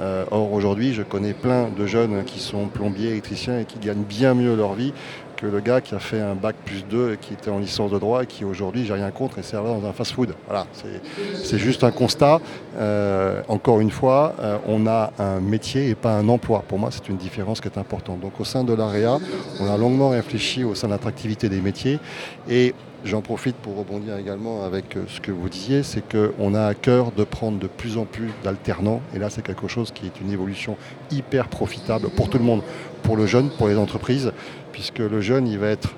Euh, or, aujourd'hui, je connais plein de jeunes qui sont plombiers, électriciens et qui gagnent bien mieux leur vie que le gars qui a fait un bac plus 2 et qui était en licence de droit et qui aujourd'hui, j'ai rien contre, est serveur dans un fast-food. Voilà, c'est- c'est juste un constat. Euh, encore une fois, euh, on a un métier et pas un emploi. Pour moi, c'est une différence qui est importante. Donc au sein de l'AREA, on a longuement réfléchi au sein de l'attractivité des métiers et J'en profite pour rebondir également avec euh, ce que vous disiez, c'est qu'on a à cœur de prendre de plus en plus d'alternants. Et là, c'est quelque chose qui est une évolution hyper profitable pour tout le monde, pour le jeune, pour les entreprises, puisque le jeune, il va être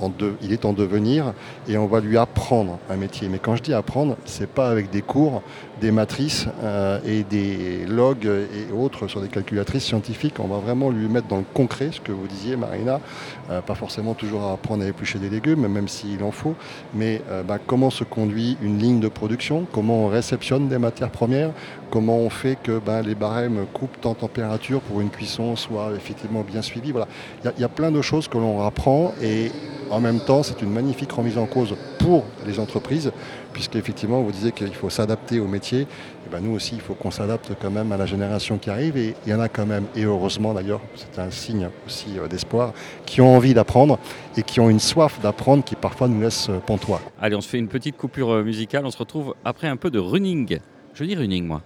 en de- il est en devenir et on va lui apprendre un métier. Mais quand je dis apprendre, c'est pas avec des cours, des matrices euh, et des logs et autres sur des calculatrices scientifiques. On va vraiment lui mettre dans le concret, ce que vous disiez, Marina. Euh, pas forcément toujours à apprendre à éplucher des légumes, même s'il en faut, mais euh, bah, comment se conduit une ligne de production, comment on réceptionne des matières premières, comment on fait que bah, les barèmes coupent en température pour une cuisson soit effectivement bien suivie? Voilà. Il y a- il y, a plein de choses que l'on apprend et En même temps, c'est une magnifique remise en cause pour les entreprises, puisqu'effectivement, vous disiez qu'il faut s'adapter au métier. Et ben nous aussi, il faut qu'on s'adapte quand même à la génération qui arrive. Et il y en a quand même, et heureusement d'ailleurs, c'est un signe aussi euh, d'espoir, qui ont envie d'apprendre et qui ont une soif d'apprendre qui parfois nous laisse euh, pantois. Allez, on se fait une petite coupure euh, musicale. On se retrouve après un peu de running. Je dis running, moi.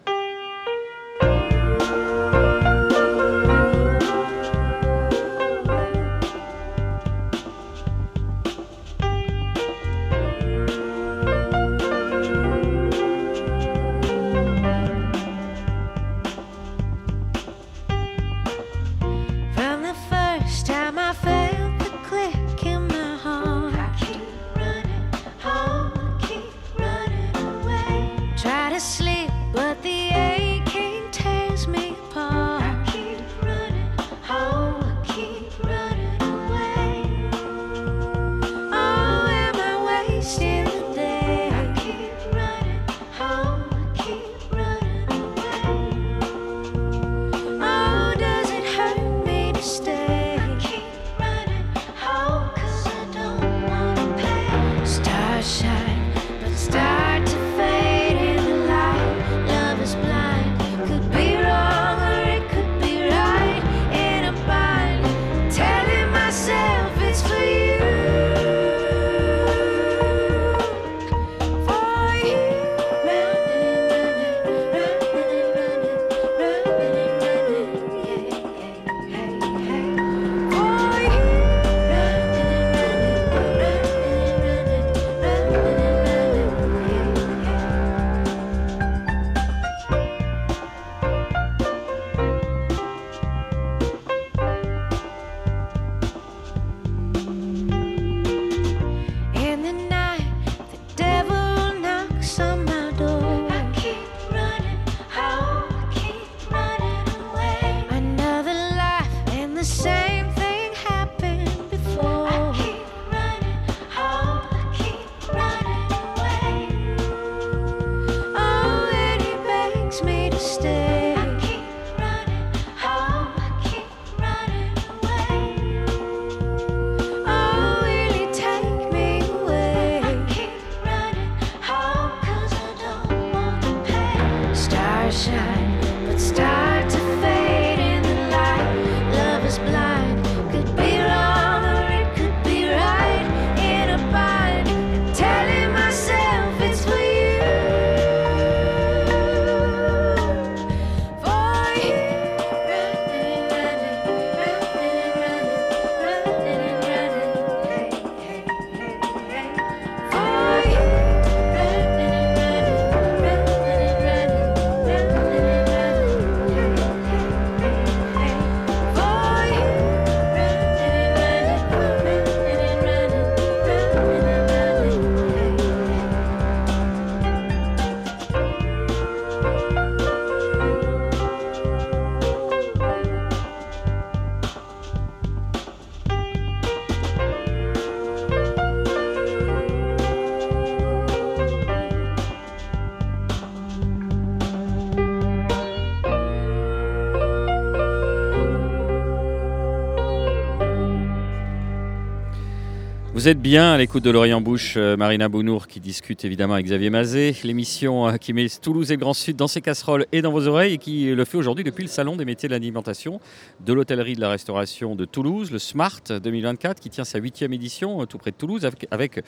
Vous êtes bien à l'écoute de l'Orient Bouche, euh, Marina Bounour qui discute évidemment avec Xavier Mazet, l'émission euh, qui met Toulouse et Grand Sud dans ses casseroles et dans vos oreilles et qui le fait aujourd'hui depuis le Salon des métiers de l'alimentation, de l'hôtellerie de la restauration de Toulouse, le Smart 2024 qui tient sa huitième édition euh, tout près de Toulouse avec,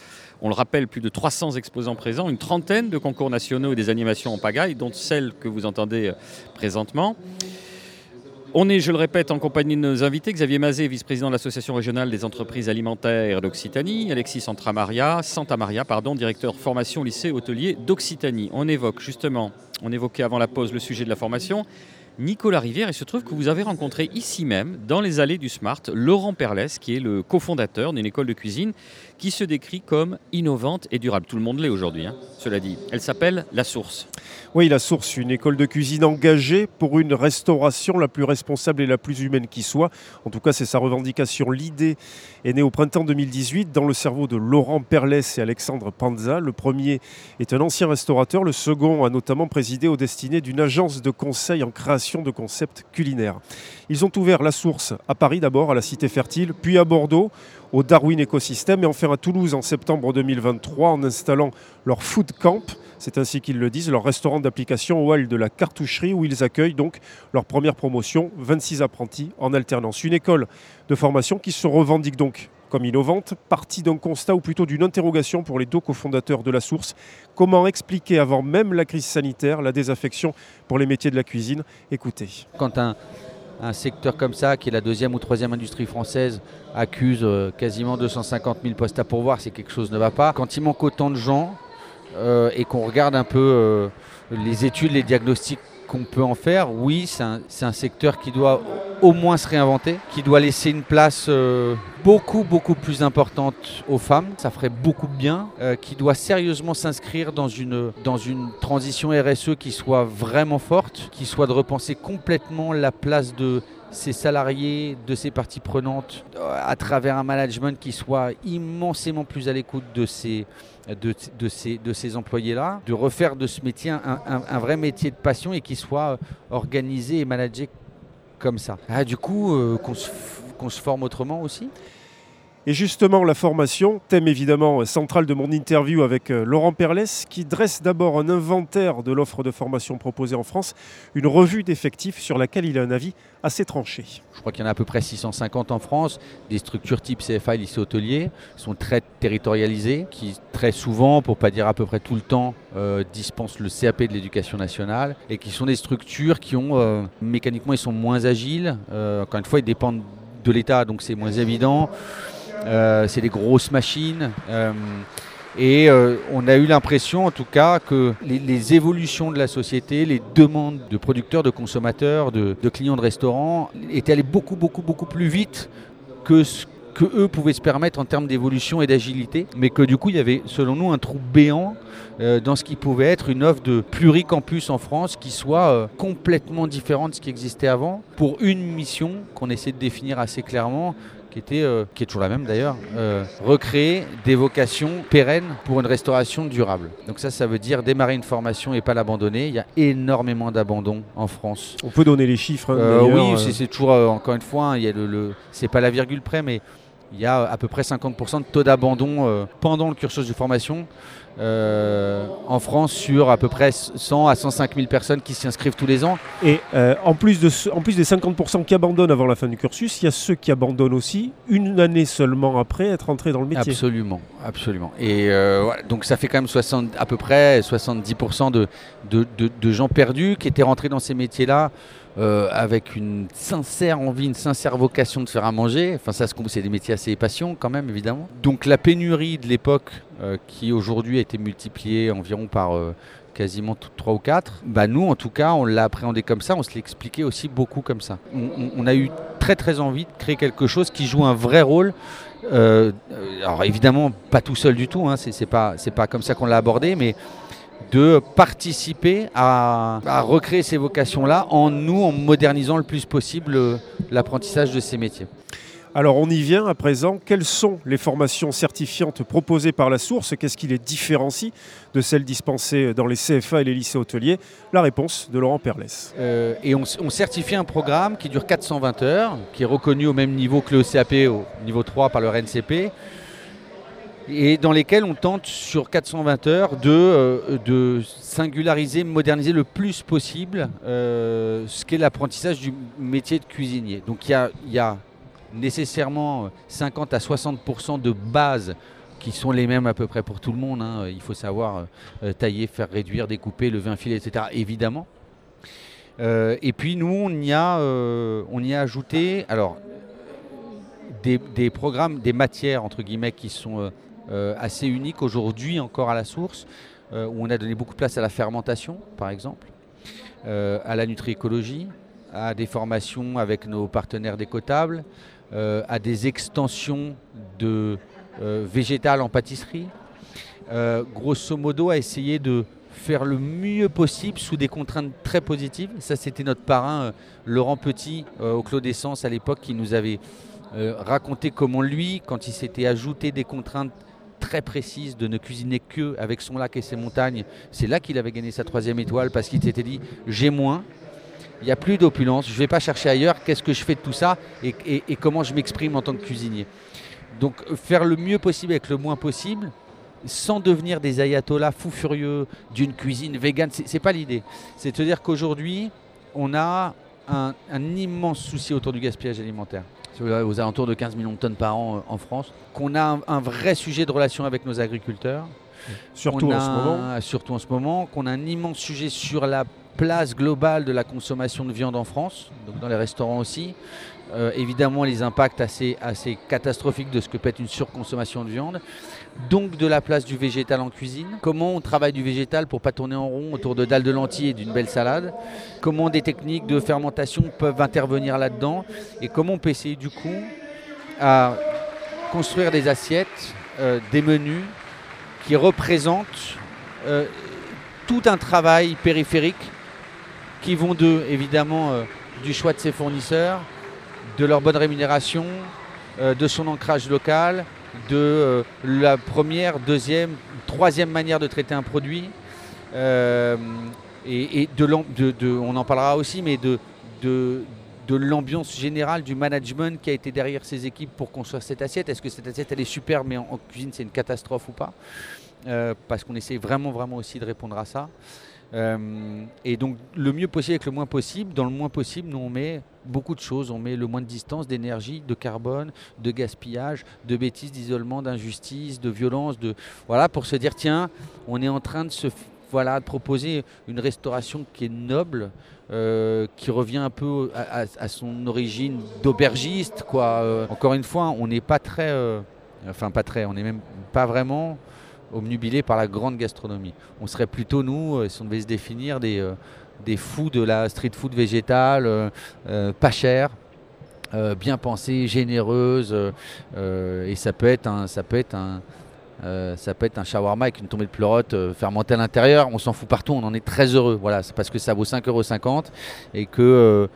on le rappelle, plus de 300 exposants présents, une trentaine de concours nationaux et des animations en pagaille, dont celle que vous entendez présentement. On est, je le répète, en compagnie de nos invités. Xavier Mazet, vice-président de l'Association régionale des entreprises alimentaires d'Occitanie. Alexis Santamaria, Santa Maria, pardon, directeur formation lycée hôtelier d'Occitanie. On évoque justement, on évoquait avant la pause le sujet de la formation. Nicolas Rivière, il se trouve que vous avez rencontré ici même, dans les allées du Smart, Laurent Perlès, qui est le cofondateur d'une école de cuisine qui se décrit comme innovante et durable. Tout le monde l'est aujourd'hui, hein, cela dit. Elle s'appelle La Source. Oui, La Source, une école de cuisine engagée pour une restauration la plus responsable et la plus humaine qui soit. En tout cas, c'est sa revendication. L'idée est née au printemps 2018 dans le cerveau de Laurent Perlès et Alexandre Panza. Le premier est un ancien restaurateur, le second a notamment présidé aux destinées d'une agence de conseil en création de concepts culinaires. Ils ont ouvert La Source à Paris d'abord, à la Cité Fertile, puis à Bordeaux, au Darwin Ecosystem, et enfin à Toulouse en septembre 2023 en installant leur food camp. C'est ainsi qu'ils le disent, leur restaurant d'application hall de la cartoucherie où ils accueillent donc leur première promotion, 26 apprentis en alternance. Une école de formation qui se revendique donc comme innovante, partie d'un constat ou plutôt d'une interrogation pour les deux cofondateurs de la source. Comment expliquer avant même la crise sanitaire la désaffection pour les métiers de la cuisine? Écoutez. Quand un, un secteur comme ça, qui est la deuxième ou troisième industrie française, accuse euh, quasiment 250 000 postes à pourvoir, c'est quelque chose ne va pas. Quand il manque autant de gens euh, et qu'on regarde un peu euh, les études, les diagnostics qu'on peut en faire, oui, c'est un, secteur qui doit au moins se réinventer, qui doit laisser une place euh, beaucoup, beaucoup plus importante aux femmes. Ça ferait beaucoup de bien, euh, qui doit sérieusement s'inscrire dans une, dans une transition RSE qui soit vraiment forte, qui soit de repenser complètement la place de ses salariés, de ses parties prenantes, euh, à travers un management qui soit immensément plus à l'écoute de ces, de, de de employés-là, de refaire de ce métier un, un- vrai métier de passion et qui soit euh, organisé et managé comme ça. Ah, du coup, euh, qu'on se, qu'on se forme autrement aussi? Et justement, la formation, thème évidemment central de mon interview avec euh, Laurent Perlès, qui dresse d'abord un inventaire de l'offre de formation proposée en France, une revue d'effectifs sur laquelle il a un avis assez tranché. Je crois qu'il y en a à peu près 650 en France. Des structures type CFA et lycée hôtelier sont très territorialisées, qui très souvent, pour pas dire à peu près tout le temps, euh, dispensent le CAP de l'éducation nationale et qui sont des structures qui ont euh, mécaniquement ils sont moins agiles. Encore une fois, ils dépendent de l'État, donc c'est moins évident. Euh, c'est des grosses machines. euh, et euh, on a eu l'impression, en tout cas, que les, évolutions de la société, les demandes de producteurs, de consommateurs, de, clients de restaurants, étaient allées beaucoup, beaucoup, beaucoup plus vite que ce que eux pouvaient se permettre en termes d'évolution et d'agilité, mais que du coup il y avait selon nous un trou béant dans ce qui pouvait être une offre de pluricampus en France qui soit complètement différente de ce qui existait avant, pour une mission qu'on essaie de définir assez clairement, qui était, euh, qui est toujours la même d'ailleurs, euh, recréer des vocations pérennes pour une restauration durable. Donc ça, ça veut dire démarrer une formation et pas l'abandonner. Il y a énormément d'abandon en France. On peut donner les chiffres. hein, Euh, oui, c'est- c'est toujours, encore une fois, hein, il y a le, le- c'est pas la virgule près, mais il y a à peu près 50% de taux d'abandon pendant le cursus de formation euh, en France sur à peu près 100 à 105 000 personnes qui s'y inscrivent tous les ans. Et euh, en, plus de ce- en plus des 50% qui abandonnent avant la fin du cursus, il y a ceux qui abandonnent aussi une année seulement après être entrés dans le métier. Absolument, absolument. Et euh, voilà, donc ça fait quand même 60, à peu près 70% de, de, de- de gens perdus qui étaient rentrés dans ces métiers-là euh, avec une sincère envie, une sincère vocation de faire à manger. Enfin, ça, c'est des métiers assez passionnants quand même, évidemment. Donc la pénurie de l'époque, euh, qui aujourd'hui a été multipliée environ par euh, quasiment 3 ou 4, bah nous, en tout cas, on l'a appréhendé comme ça, on se l'expliquait aussi beaucoup comme ça. On, a eu très très envie de créer quelque chose qui joue un vrai rôle alors évidemment pas tout seul du tout, hein, c'est pas pas comme ça qu'on l'a abordé, mais de participer à, à recréer ces vocations-là en nous, en modernisant le plus possible euh, l'apprentissage de ces métiers. Alors on y vient à présent. Quelles sont les formations certifiantes proposées par la source? Qu'est-ce qui les différencie de celles dispensées dans les CFA et les lycées hôteliers? La réponse de Laurent Perlès. Euh, et on, on certifie un programme qui dure 420 heures, qui est reconnu au même niveau que le CAP, au niveau 3 par le RNCP, et dans lesquels on tente sur 420 heures de, euh, de singulariser, moderniser le plus possible euh, ce qu'est l'apprentissage du métier de cuisinier. Donc il y a, nécessairement euh, 50 à 60% de bases qui sont les mêmes à peu près pour tout le monde. hein. Il faut savoir euh, tailler, faire réduire, découper, lever un filet, etc. Évidemment. Euh, et puis nous, on y a, euh, on y a ajouté alors, des, des programmes, des matières, entre guillemets, qui sont euh, euh, assez uniques aujourd'hui encore à la source, euh, où on a donné beaucoup de place à la fermentation, par exemple, euh, à la nutriécologie, à des formations avec nos partenaires décotables, euh, à des extensions de euh, végétale en pâtisserie. Euh, grosso modo, à essayer de faire le mieux possible sous des contraintes très positives. Ça, c'était notre parrain, euh, Laurent Petit, euh, au Clos d'Essence à l'époque, qui nous avait euh, raconté comment lui, quand il s'était ajouté des contraintes très précises de ne cuisiner que avec son lac et ses montagnes, c'est là qu'il avait gagné sa troisième étoile parce qu'il s'était dit j'ai moins, il n'y a plus d'opulence, je ne vais pas chercher ailleurs, qu'est-ce que je fais de tout ça et, comment je m'exprime en tant que cuisinier. Donc faire le mieux possible avec le moins possible, sans devenir des ayatollahs fous furieux d'une cuisine végane, c'est c'est pas l'idée. C'est de se dire qu'aujourd'hui, on a un, un immense souci autour du gaspillage alimentaire. Aux alentours de 15 millions de tonnes par an euh, en France. Qu'on a un, un vrai sujet de relation avec nos agriculteurs. Surtout en ce moment. Surtout en ce moment, qu'on a un immense sujet sur la place globale de la consommation de viande en France, donc dans les restaurants aussi. Euh, évidemment, les impacts assez, assez catastrophiques de ce que peut être une surconsommation de viande. Donc de la place du végétal en cuisine. Comment on travaille du végétal pour pas tourner en rond autour de dalles de lentilles et d'une belle salade. Comment des techniques de fermentation peuvent intervenir là-dedans. Et comment on peut essayer du coup à construire des assiettes, euh, des menus qui représentent euh, tout un travail périphérique qui vont de, évidemment, euh, du choix de ses fournisseurs, de leur bonne rémunération, de son ancrage local, de euh, la première, deuxième, troisième manière de traiter un produit. euh, et de, on en parlera aussi, mais de, l'ambiance générale du management qui a été derrière ces équipes pour construire cette assiette. Est-ce que cette assiette elle est super, mais en, cuisine c'est une catastrophe ou pas? Euh, Parce qu'on essaie vraiment, vraiment aussi de répondre à ça. Et donc le mieux possible avec le moins possible. Dans le moins possible, nous on met beaucoup de choses. On met le moins de distance, d'énergie, de carbone, de gaspillage, de bêtises, d'isolement, d'injustice, de violence, de voilà pour se dire tiens, on est en train de se voilà de proposer une restauration qui est noble, euh, qui revient un peu à, son origine d'aubergiste quoi. Euh, encore une fois, on n'est pas très, euh, enfin pas très, on n'est même pas vraiment obnubilé par la grande gastronomie. On serait plutôt, nous, si on devait se définir, des, des fous de la street food végétale, euh, euh, pas cher, euh, bien pensée, généreuse, et ça peut être un, ça peut un, un shawarma avec une tombée de pleurote fermentée à l'intérieur. On s'en fout partout, on en est très heureux. Voilà, c'est parce que ça vaut 5,50€ et que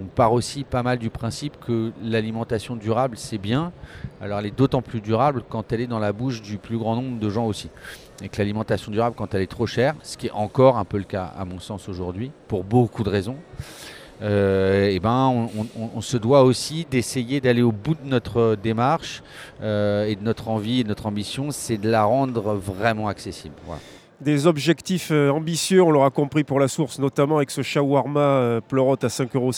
on part aussi pas mal du principe que l'alimentation durable c'est bien. Alors elle est d'autant plus durable quand elle est dans la bouche du plus grand nombre de gens aussi. Et que l'alimentation durable, quand elle est trop chère, ce qui est encore un peu le cas à mon sens aujourd'hui, pour beaucoup de raisons, euh, eh ben, on, se doit aussi d'essayer d'aller au bout de notre démarche euh, et de notre envie et de notre ambition, c'est de la rendre vraiment accessible. Des objectifs euh, ambitieux, on l'aura compris pour la source, notamment avec ce shawarma euh, pleurote à 5,50 euros.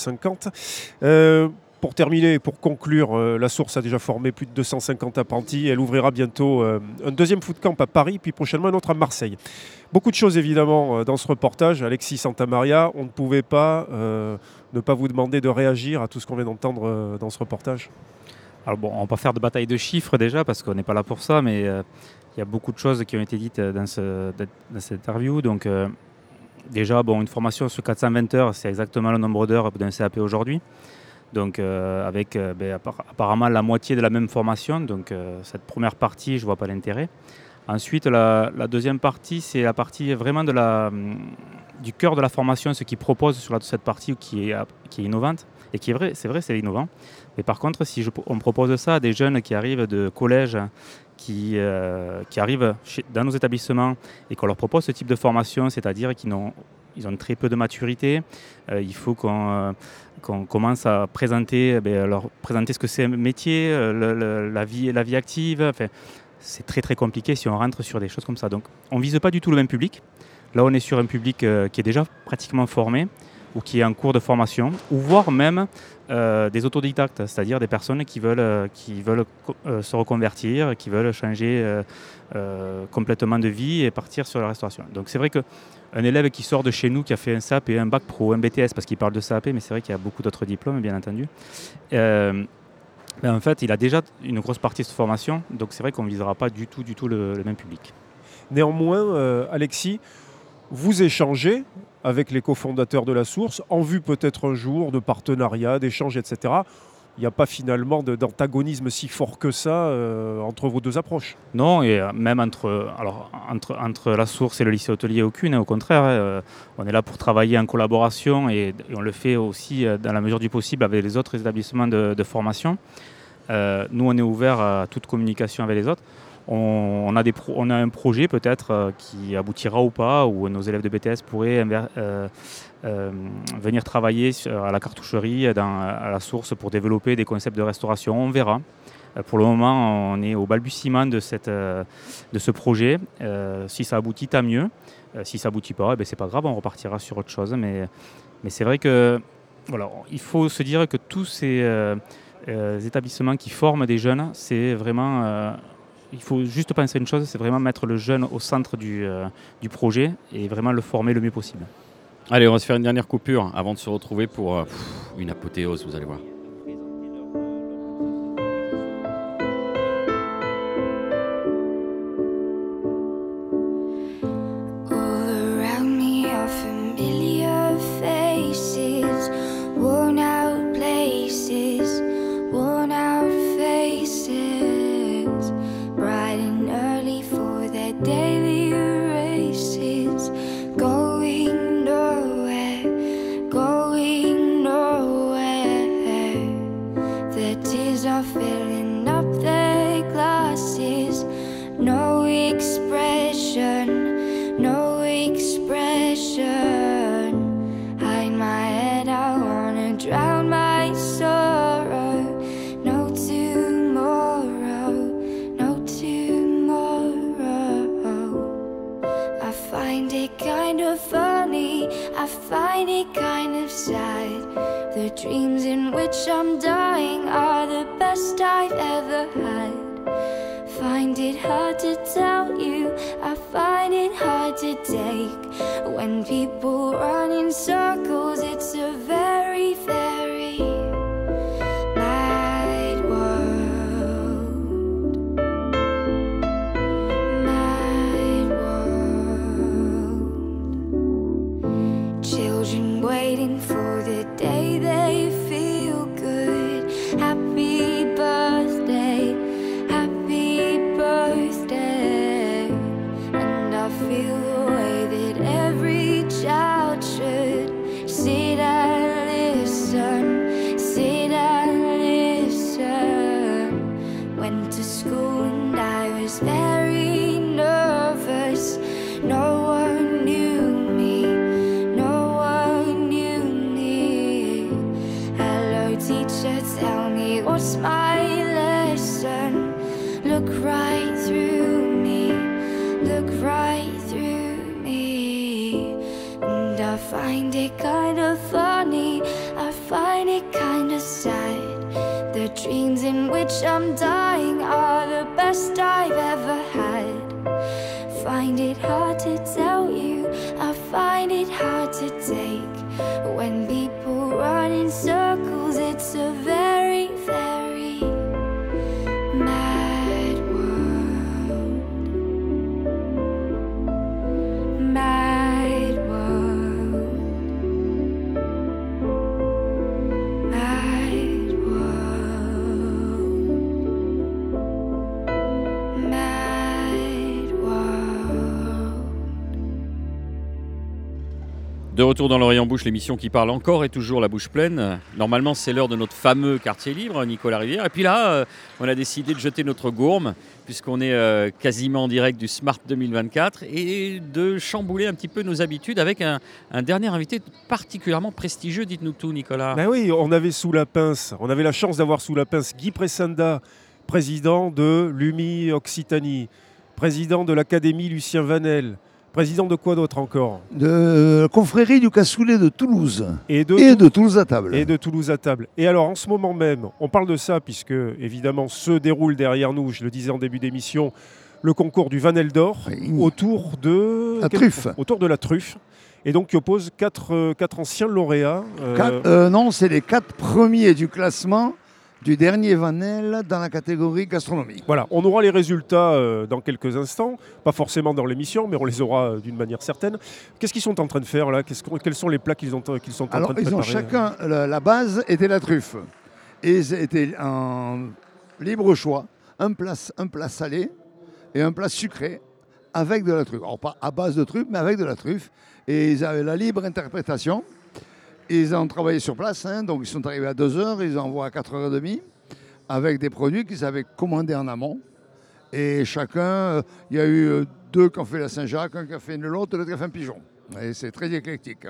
Euh, Pour terminer et pour conclure, la source a déjà formé plus de 250 apprentis. Elle ouvrira bientôt un deuxième food camp à Paris, puis prochainement un autre à Marseille. Beaucoup de choses évidemment dans ce reportage. Alexis Santamaria, on ne pouvait pas ne pas vous demander de réagir à tout ce qu'on vient d'entendre dans ce reportage. Alors bon, on va pas faire de bataille de chiffres déjà parce qu'on n'est pas là pour ça, mais il y a beaucoup de choses qui ont été dites euh, dans, ce, dans cette interview. Donc euh, déjà, bon, une formation sur 420 heures, c'est exactement le nombre d'heures d'un CAP aujourd'hui. Donc euh, avec ben, appar- apparemment la moitié de la même formation. Donc cette première partie, je vois pas l'intérêt. Ensuite, la, deuxième partie, c'est la partie vraiment hum, du cœur de la formation, ce qu'ils proposent sur cette partie qui est, qui est innovante. Et qui est vrai, c'est vrai, c'est innovant. Mais par contre, si je- on propose ça à des jeunes qui arrivent de collège, qui, euh, qui arrivent dans nos établissements et qu'on leur propose ce type de formation, c'est-à-dire qu'ils n'ont ils ont très peu de maturité, euh, il faut qu'on euh, qu'on commence à présenter, eh leur présenter ce que c'est un métier, la, vie, la vie active. C'est très très compliqué si on rentre sur des choses comme ça. Donc on ne vise pas du tout le même public. Là, on est sur un public qui est déjà pratiquement formé ou qui est en cours de formation, ou voire même euh, des autodidactes, c'est-à-dire des personnes qui veulent, euh, qui veulent euh, se reconvertir, qui veulent changer complètement de vie et partir sur la restauration. Donc c'est vrai qu'un élève qui sort de chez nous, qui a fait un SAP et un bac pro, un BTS, parce qu'il parle de SAP, mais c'est vrai qu'il y a beaucoup d'autres diplômes, bien entendu. Ben, en fait, il a déjà une grosse partie de cette formation, donc c'est vrai qu'on ne visera pas du tout, du tout le, même public. Néanmoins, Alexis, vous échangez avec les cofondateurs de la source en vue peut-être un jour de partenariat, d'échange, etc. il n'y a pas finalement d'antagonisme si fort que ça euh, entre vos deux approches. Non, et euh, même entre, alors, entre, entre la source et le lycée hôtelier, aucune. hein, Au contraire, hein, euh, on est là pour travailler en collaboration et, on le fait aussi dans la mesure du possible avec les autres établissements de, de formation. Nous, on est ouvert à toute communication avec les autres. On, a, un projet peut-être euh, qui aboutira ou pas, où nos élèves de BTS pourraient euh, euh, venir travailler à la cartoucherie, à la source, pour développer des concepts de restauration. On verra. Pour le moment, on est au balbutiement de, ce projet. Si ça aboutit, tant mieux. Si ça aboutit pas, eh ben, c'est pas grave, on repartira sur autre chose. Mais, c'est vrai que il faut se dire que tous ces établissements qui forment des jeunes, c'est vraiment. Il faut juste penser à une chose, c'est vraiment mettre le jeune au centre du, euh, du projet et vraiment le former le mieux possible. Allez, on va se faire une dernière coupure avant de se retrouver pour euh, une apothéose, vous allez voir. people right 想到 De retour dans l'Orient Bouche, l'émission qui parle encore et toujours la bouche pleine. Normalement, c'est l'heure de notre fameux quartier libre, Nicolas Rivière. Et puis là, euh, on a décidé de jeter notre gourme, puisqu'on est euh, quasiment en direct du Smart 2024, et de chambouler un petit peu nos habitudes avec un, dernier invité particulièrement prestigieux. Dites-nous tout, Nicolas. Ben oui, on avait sous la pince, on avait la chance d'avoir sous la pince Guy Pressanda, président de l'UMI Occitanie, président de l'Académie Lucien Vanel, président de quoi d'autre encore de la confrérie du cassoulet de Toulouse Et de, et de Toulouse à table. et de Toulouse à table. Et alors en ce moment même, on parle de ça puisque évidemment se déroule derrière nous, je le disais en début d'émission, le concours du Vanel d'Or Oui. autour de La truffe. autour de la truffe. Et donc qui oppose quatre, euh, quatre anciens lauréats. euh, Quatre- euh, non, c'est les quatre premiers du classement du dernier Vanel dans la catégorie gastronomie. Voilà, on aura les résultats euh, dans quelques instants, pas forcément dans l'émission, mais on les aura euh, d'une manière certaine. Qu'est-ce qu'ils sont en train de faire là? Quels sont les plats qu'ils ont- qu'ils sont en Alors, train de ils ont préparer chacun, la, la base était la truffe. Et c'était en libre choix, un plat, un plat salé et un plat sucré avec de la truffe. Alors pas à base de truffe, mais avec de la truffe. Et ils avaient la libre interprétation. Ils ont travaillé sur place, hein, donc ils sont arrivés à 2h, ils envoient à 4h30 avec des produits qu'ils avaient commandés en amont. Et chacun, euh, il y a eu deux qui ont fait la Saint-Jacques, un qui a fait une l'autre, l'autre qui a fait un pigeon. Et c'est très éclectique.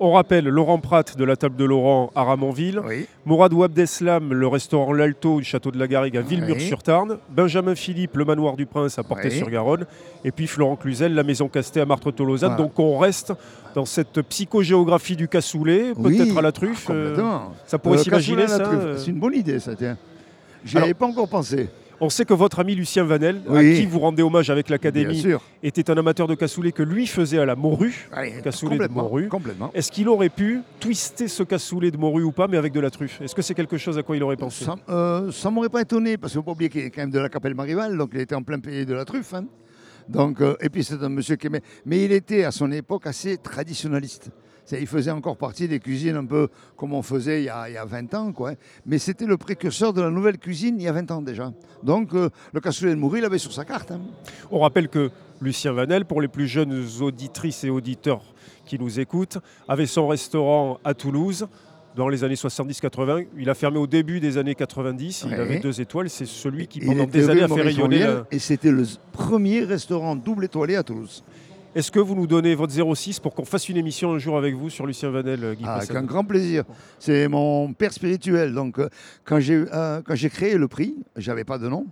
On rappelle Laurent Pratt de la table de Laurent à Ramonville, Oui. Mourad Ouabdeslam, le restaurant L'Alto du château de la Garrigue à Villemur-sur-Tarn, Benjamin Philippe, le manoir du Prince à Portée-sur-Garonne, et puis Florent Cluzel, la maison Castet à Martre-Tolosane. Voilà. Donc on reste dans cette psychogéographie du cassoulet, peut-être à la truffe. euh, Complètement. ça pourrait Euh, s'imaginer ça. euh. C'est une bonne idée, ça, tiens. J'y avais pas encore pensé. On sait que votre ami Lucien Vanel, à qui vous rendez hommage avec l'Académie, était un amateur de cassoulet que lui faisait à la morue. Allez, Cassoulet de morue. Complètement. Est-ce qu'il aurait pu twister ce cassoulet de morue ou pas, mais avec de la truffe? Est-ce que c'est quelque chose à quoi il aurait pensé? Ça, euh, ça m'aurait pas étonné, parce qu'il ne faut pas oublier qu'il est quand même de la Capelle Marival, donc il était en plein pays de la truffe. hein. Donc, euh, et puis c'est un monsieur qui aimait. Mais il était à son époque assez traditionnaliste. Il faisait encore partie des cuisines un peu comme on faisait il y a, il y a 20 ans. Quoi. hein. Mais c'était le précurseur de la nouvelle cuisine il y a 20 ans déjà. Donc euh, le cassoulet de Moury, il l'avait sur sa carte. hein. On rappelle que Lucien Vanel, pour les plus jeunes auditrices et auditeurs qui nous écoutent, avait son restaurant à Toulouse dans les années 70-80. Il a fermé au début des années 90. Il Ouais. avait deux étoiles. C'est celui qui, pendant des années, a fait rayonner. La- Et c'était le premier restaurant double étoilé à Toulouse. Est-ce que vous nous donnez votre 06 pour qu'on fasse une émission un jour avec vous sur Lucien Vanel, Guy Ah, avec un grand plaisir. C'est mon père spirituel. Donc, euh, quand j'ai euh, quand j'ai créé le prix, j'avais pas de nom.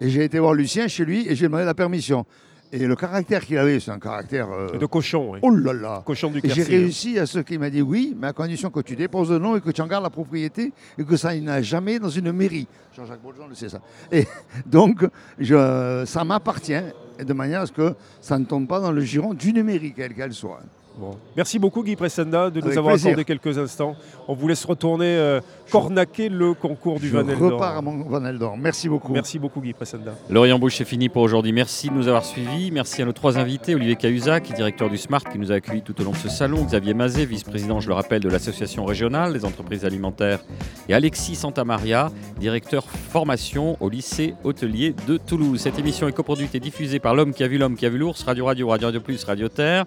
Et j'ai été voir Lucien chez lui et j'ai demandé la permission. Et le caractère qu'il avait, c'est un caractère. euh, De cochon, oui. Oh là là Cochon du J'ai réussi à ce qu'il m'a dit oui, mais à condition que tu déposes le nom et que tu en gardes la propriété et que ça n'a jamais dans une mairie. Jean-Jacques Bolzan le sait ça. Et donc, je, ça m'appartient de manière à ce que ça ne tombe pas dans le giron d'une mairie, quelle qu'elle soit. Bon. Merci beaucoup Guy Pressenda de nous Avec avoir plaisir. accordé quelques instants. On vous laisse retourner euh, cornaquer le concours du Je Vanel d'Or. repars à mon Vanel d'Or. Merci beaucoup. Merci beaucoup Guy Pressenda. L'Orient Bouche, c'est fini pour aujourd'hui. Merci de nous avoir suivis. Merci à nos trois invités, Olivier Cahuzac, directeur du Smart, qui nous a accueillis tout au long de ce salon, Xavier Mazet, vice-président, je le rappelle, de l'association régionale des entreprises alimentaires, et Alexis Santamaria, directeur formation au lycée hôtelier de Toulouse. Cette émission est coproduite et diffusée par l'homme qui a vu l'homme qui a vu l'ours, Radio Radio, Radio Radio Plus, Radio Terre.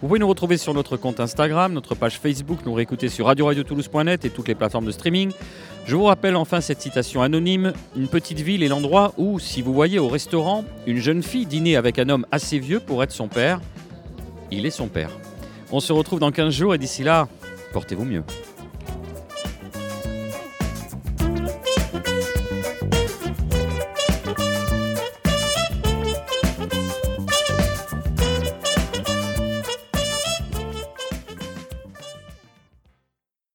Vous pouvez nous sur notre compte Instagram, notre page Facebook, nous réécouter sur radio-radio-toulouse.net et toutes les plateformes de streaming. Je vous rappelle enfin cette citation anonyme. Une petite ville est l'endroit où, si vous voyez au restaurant une jeune fille dîner avec un homme assez vieux pour être son père, il est son père. On se retrouve dans 15 jours et d'ici là, portez-vous mieux.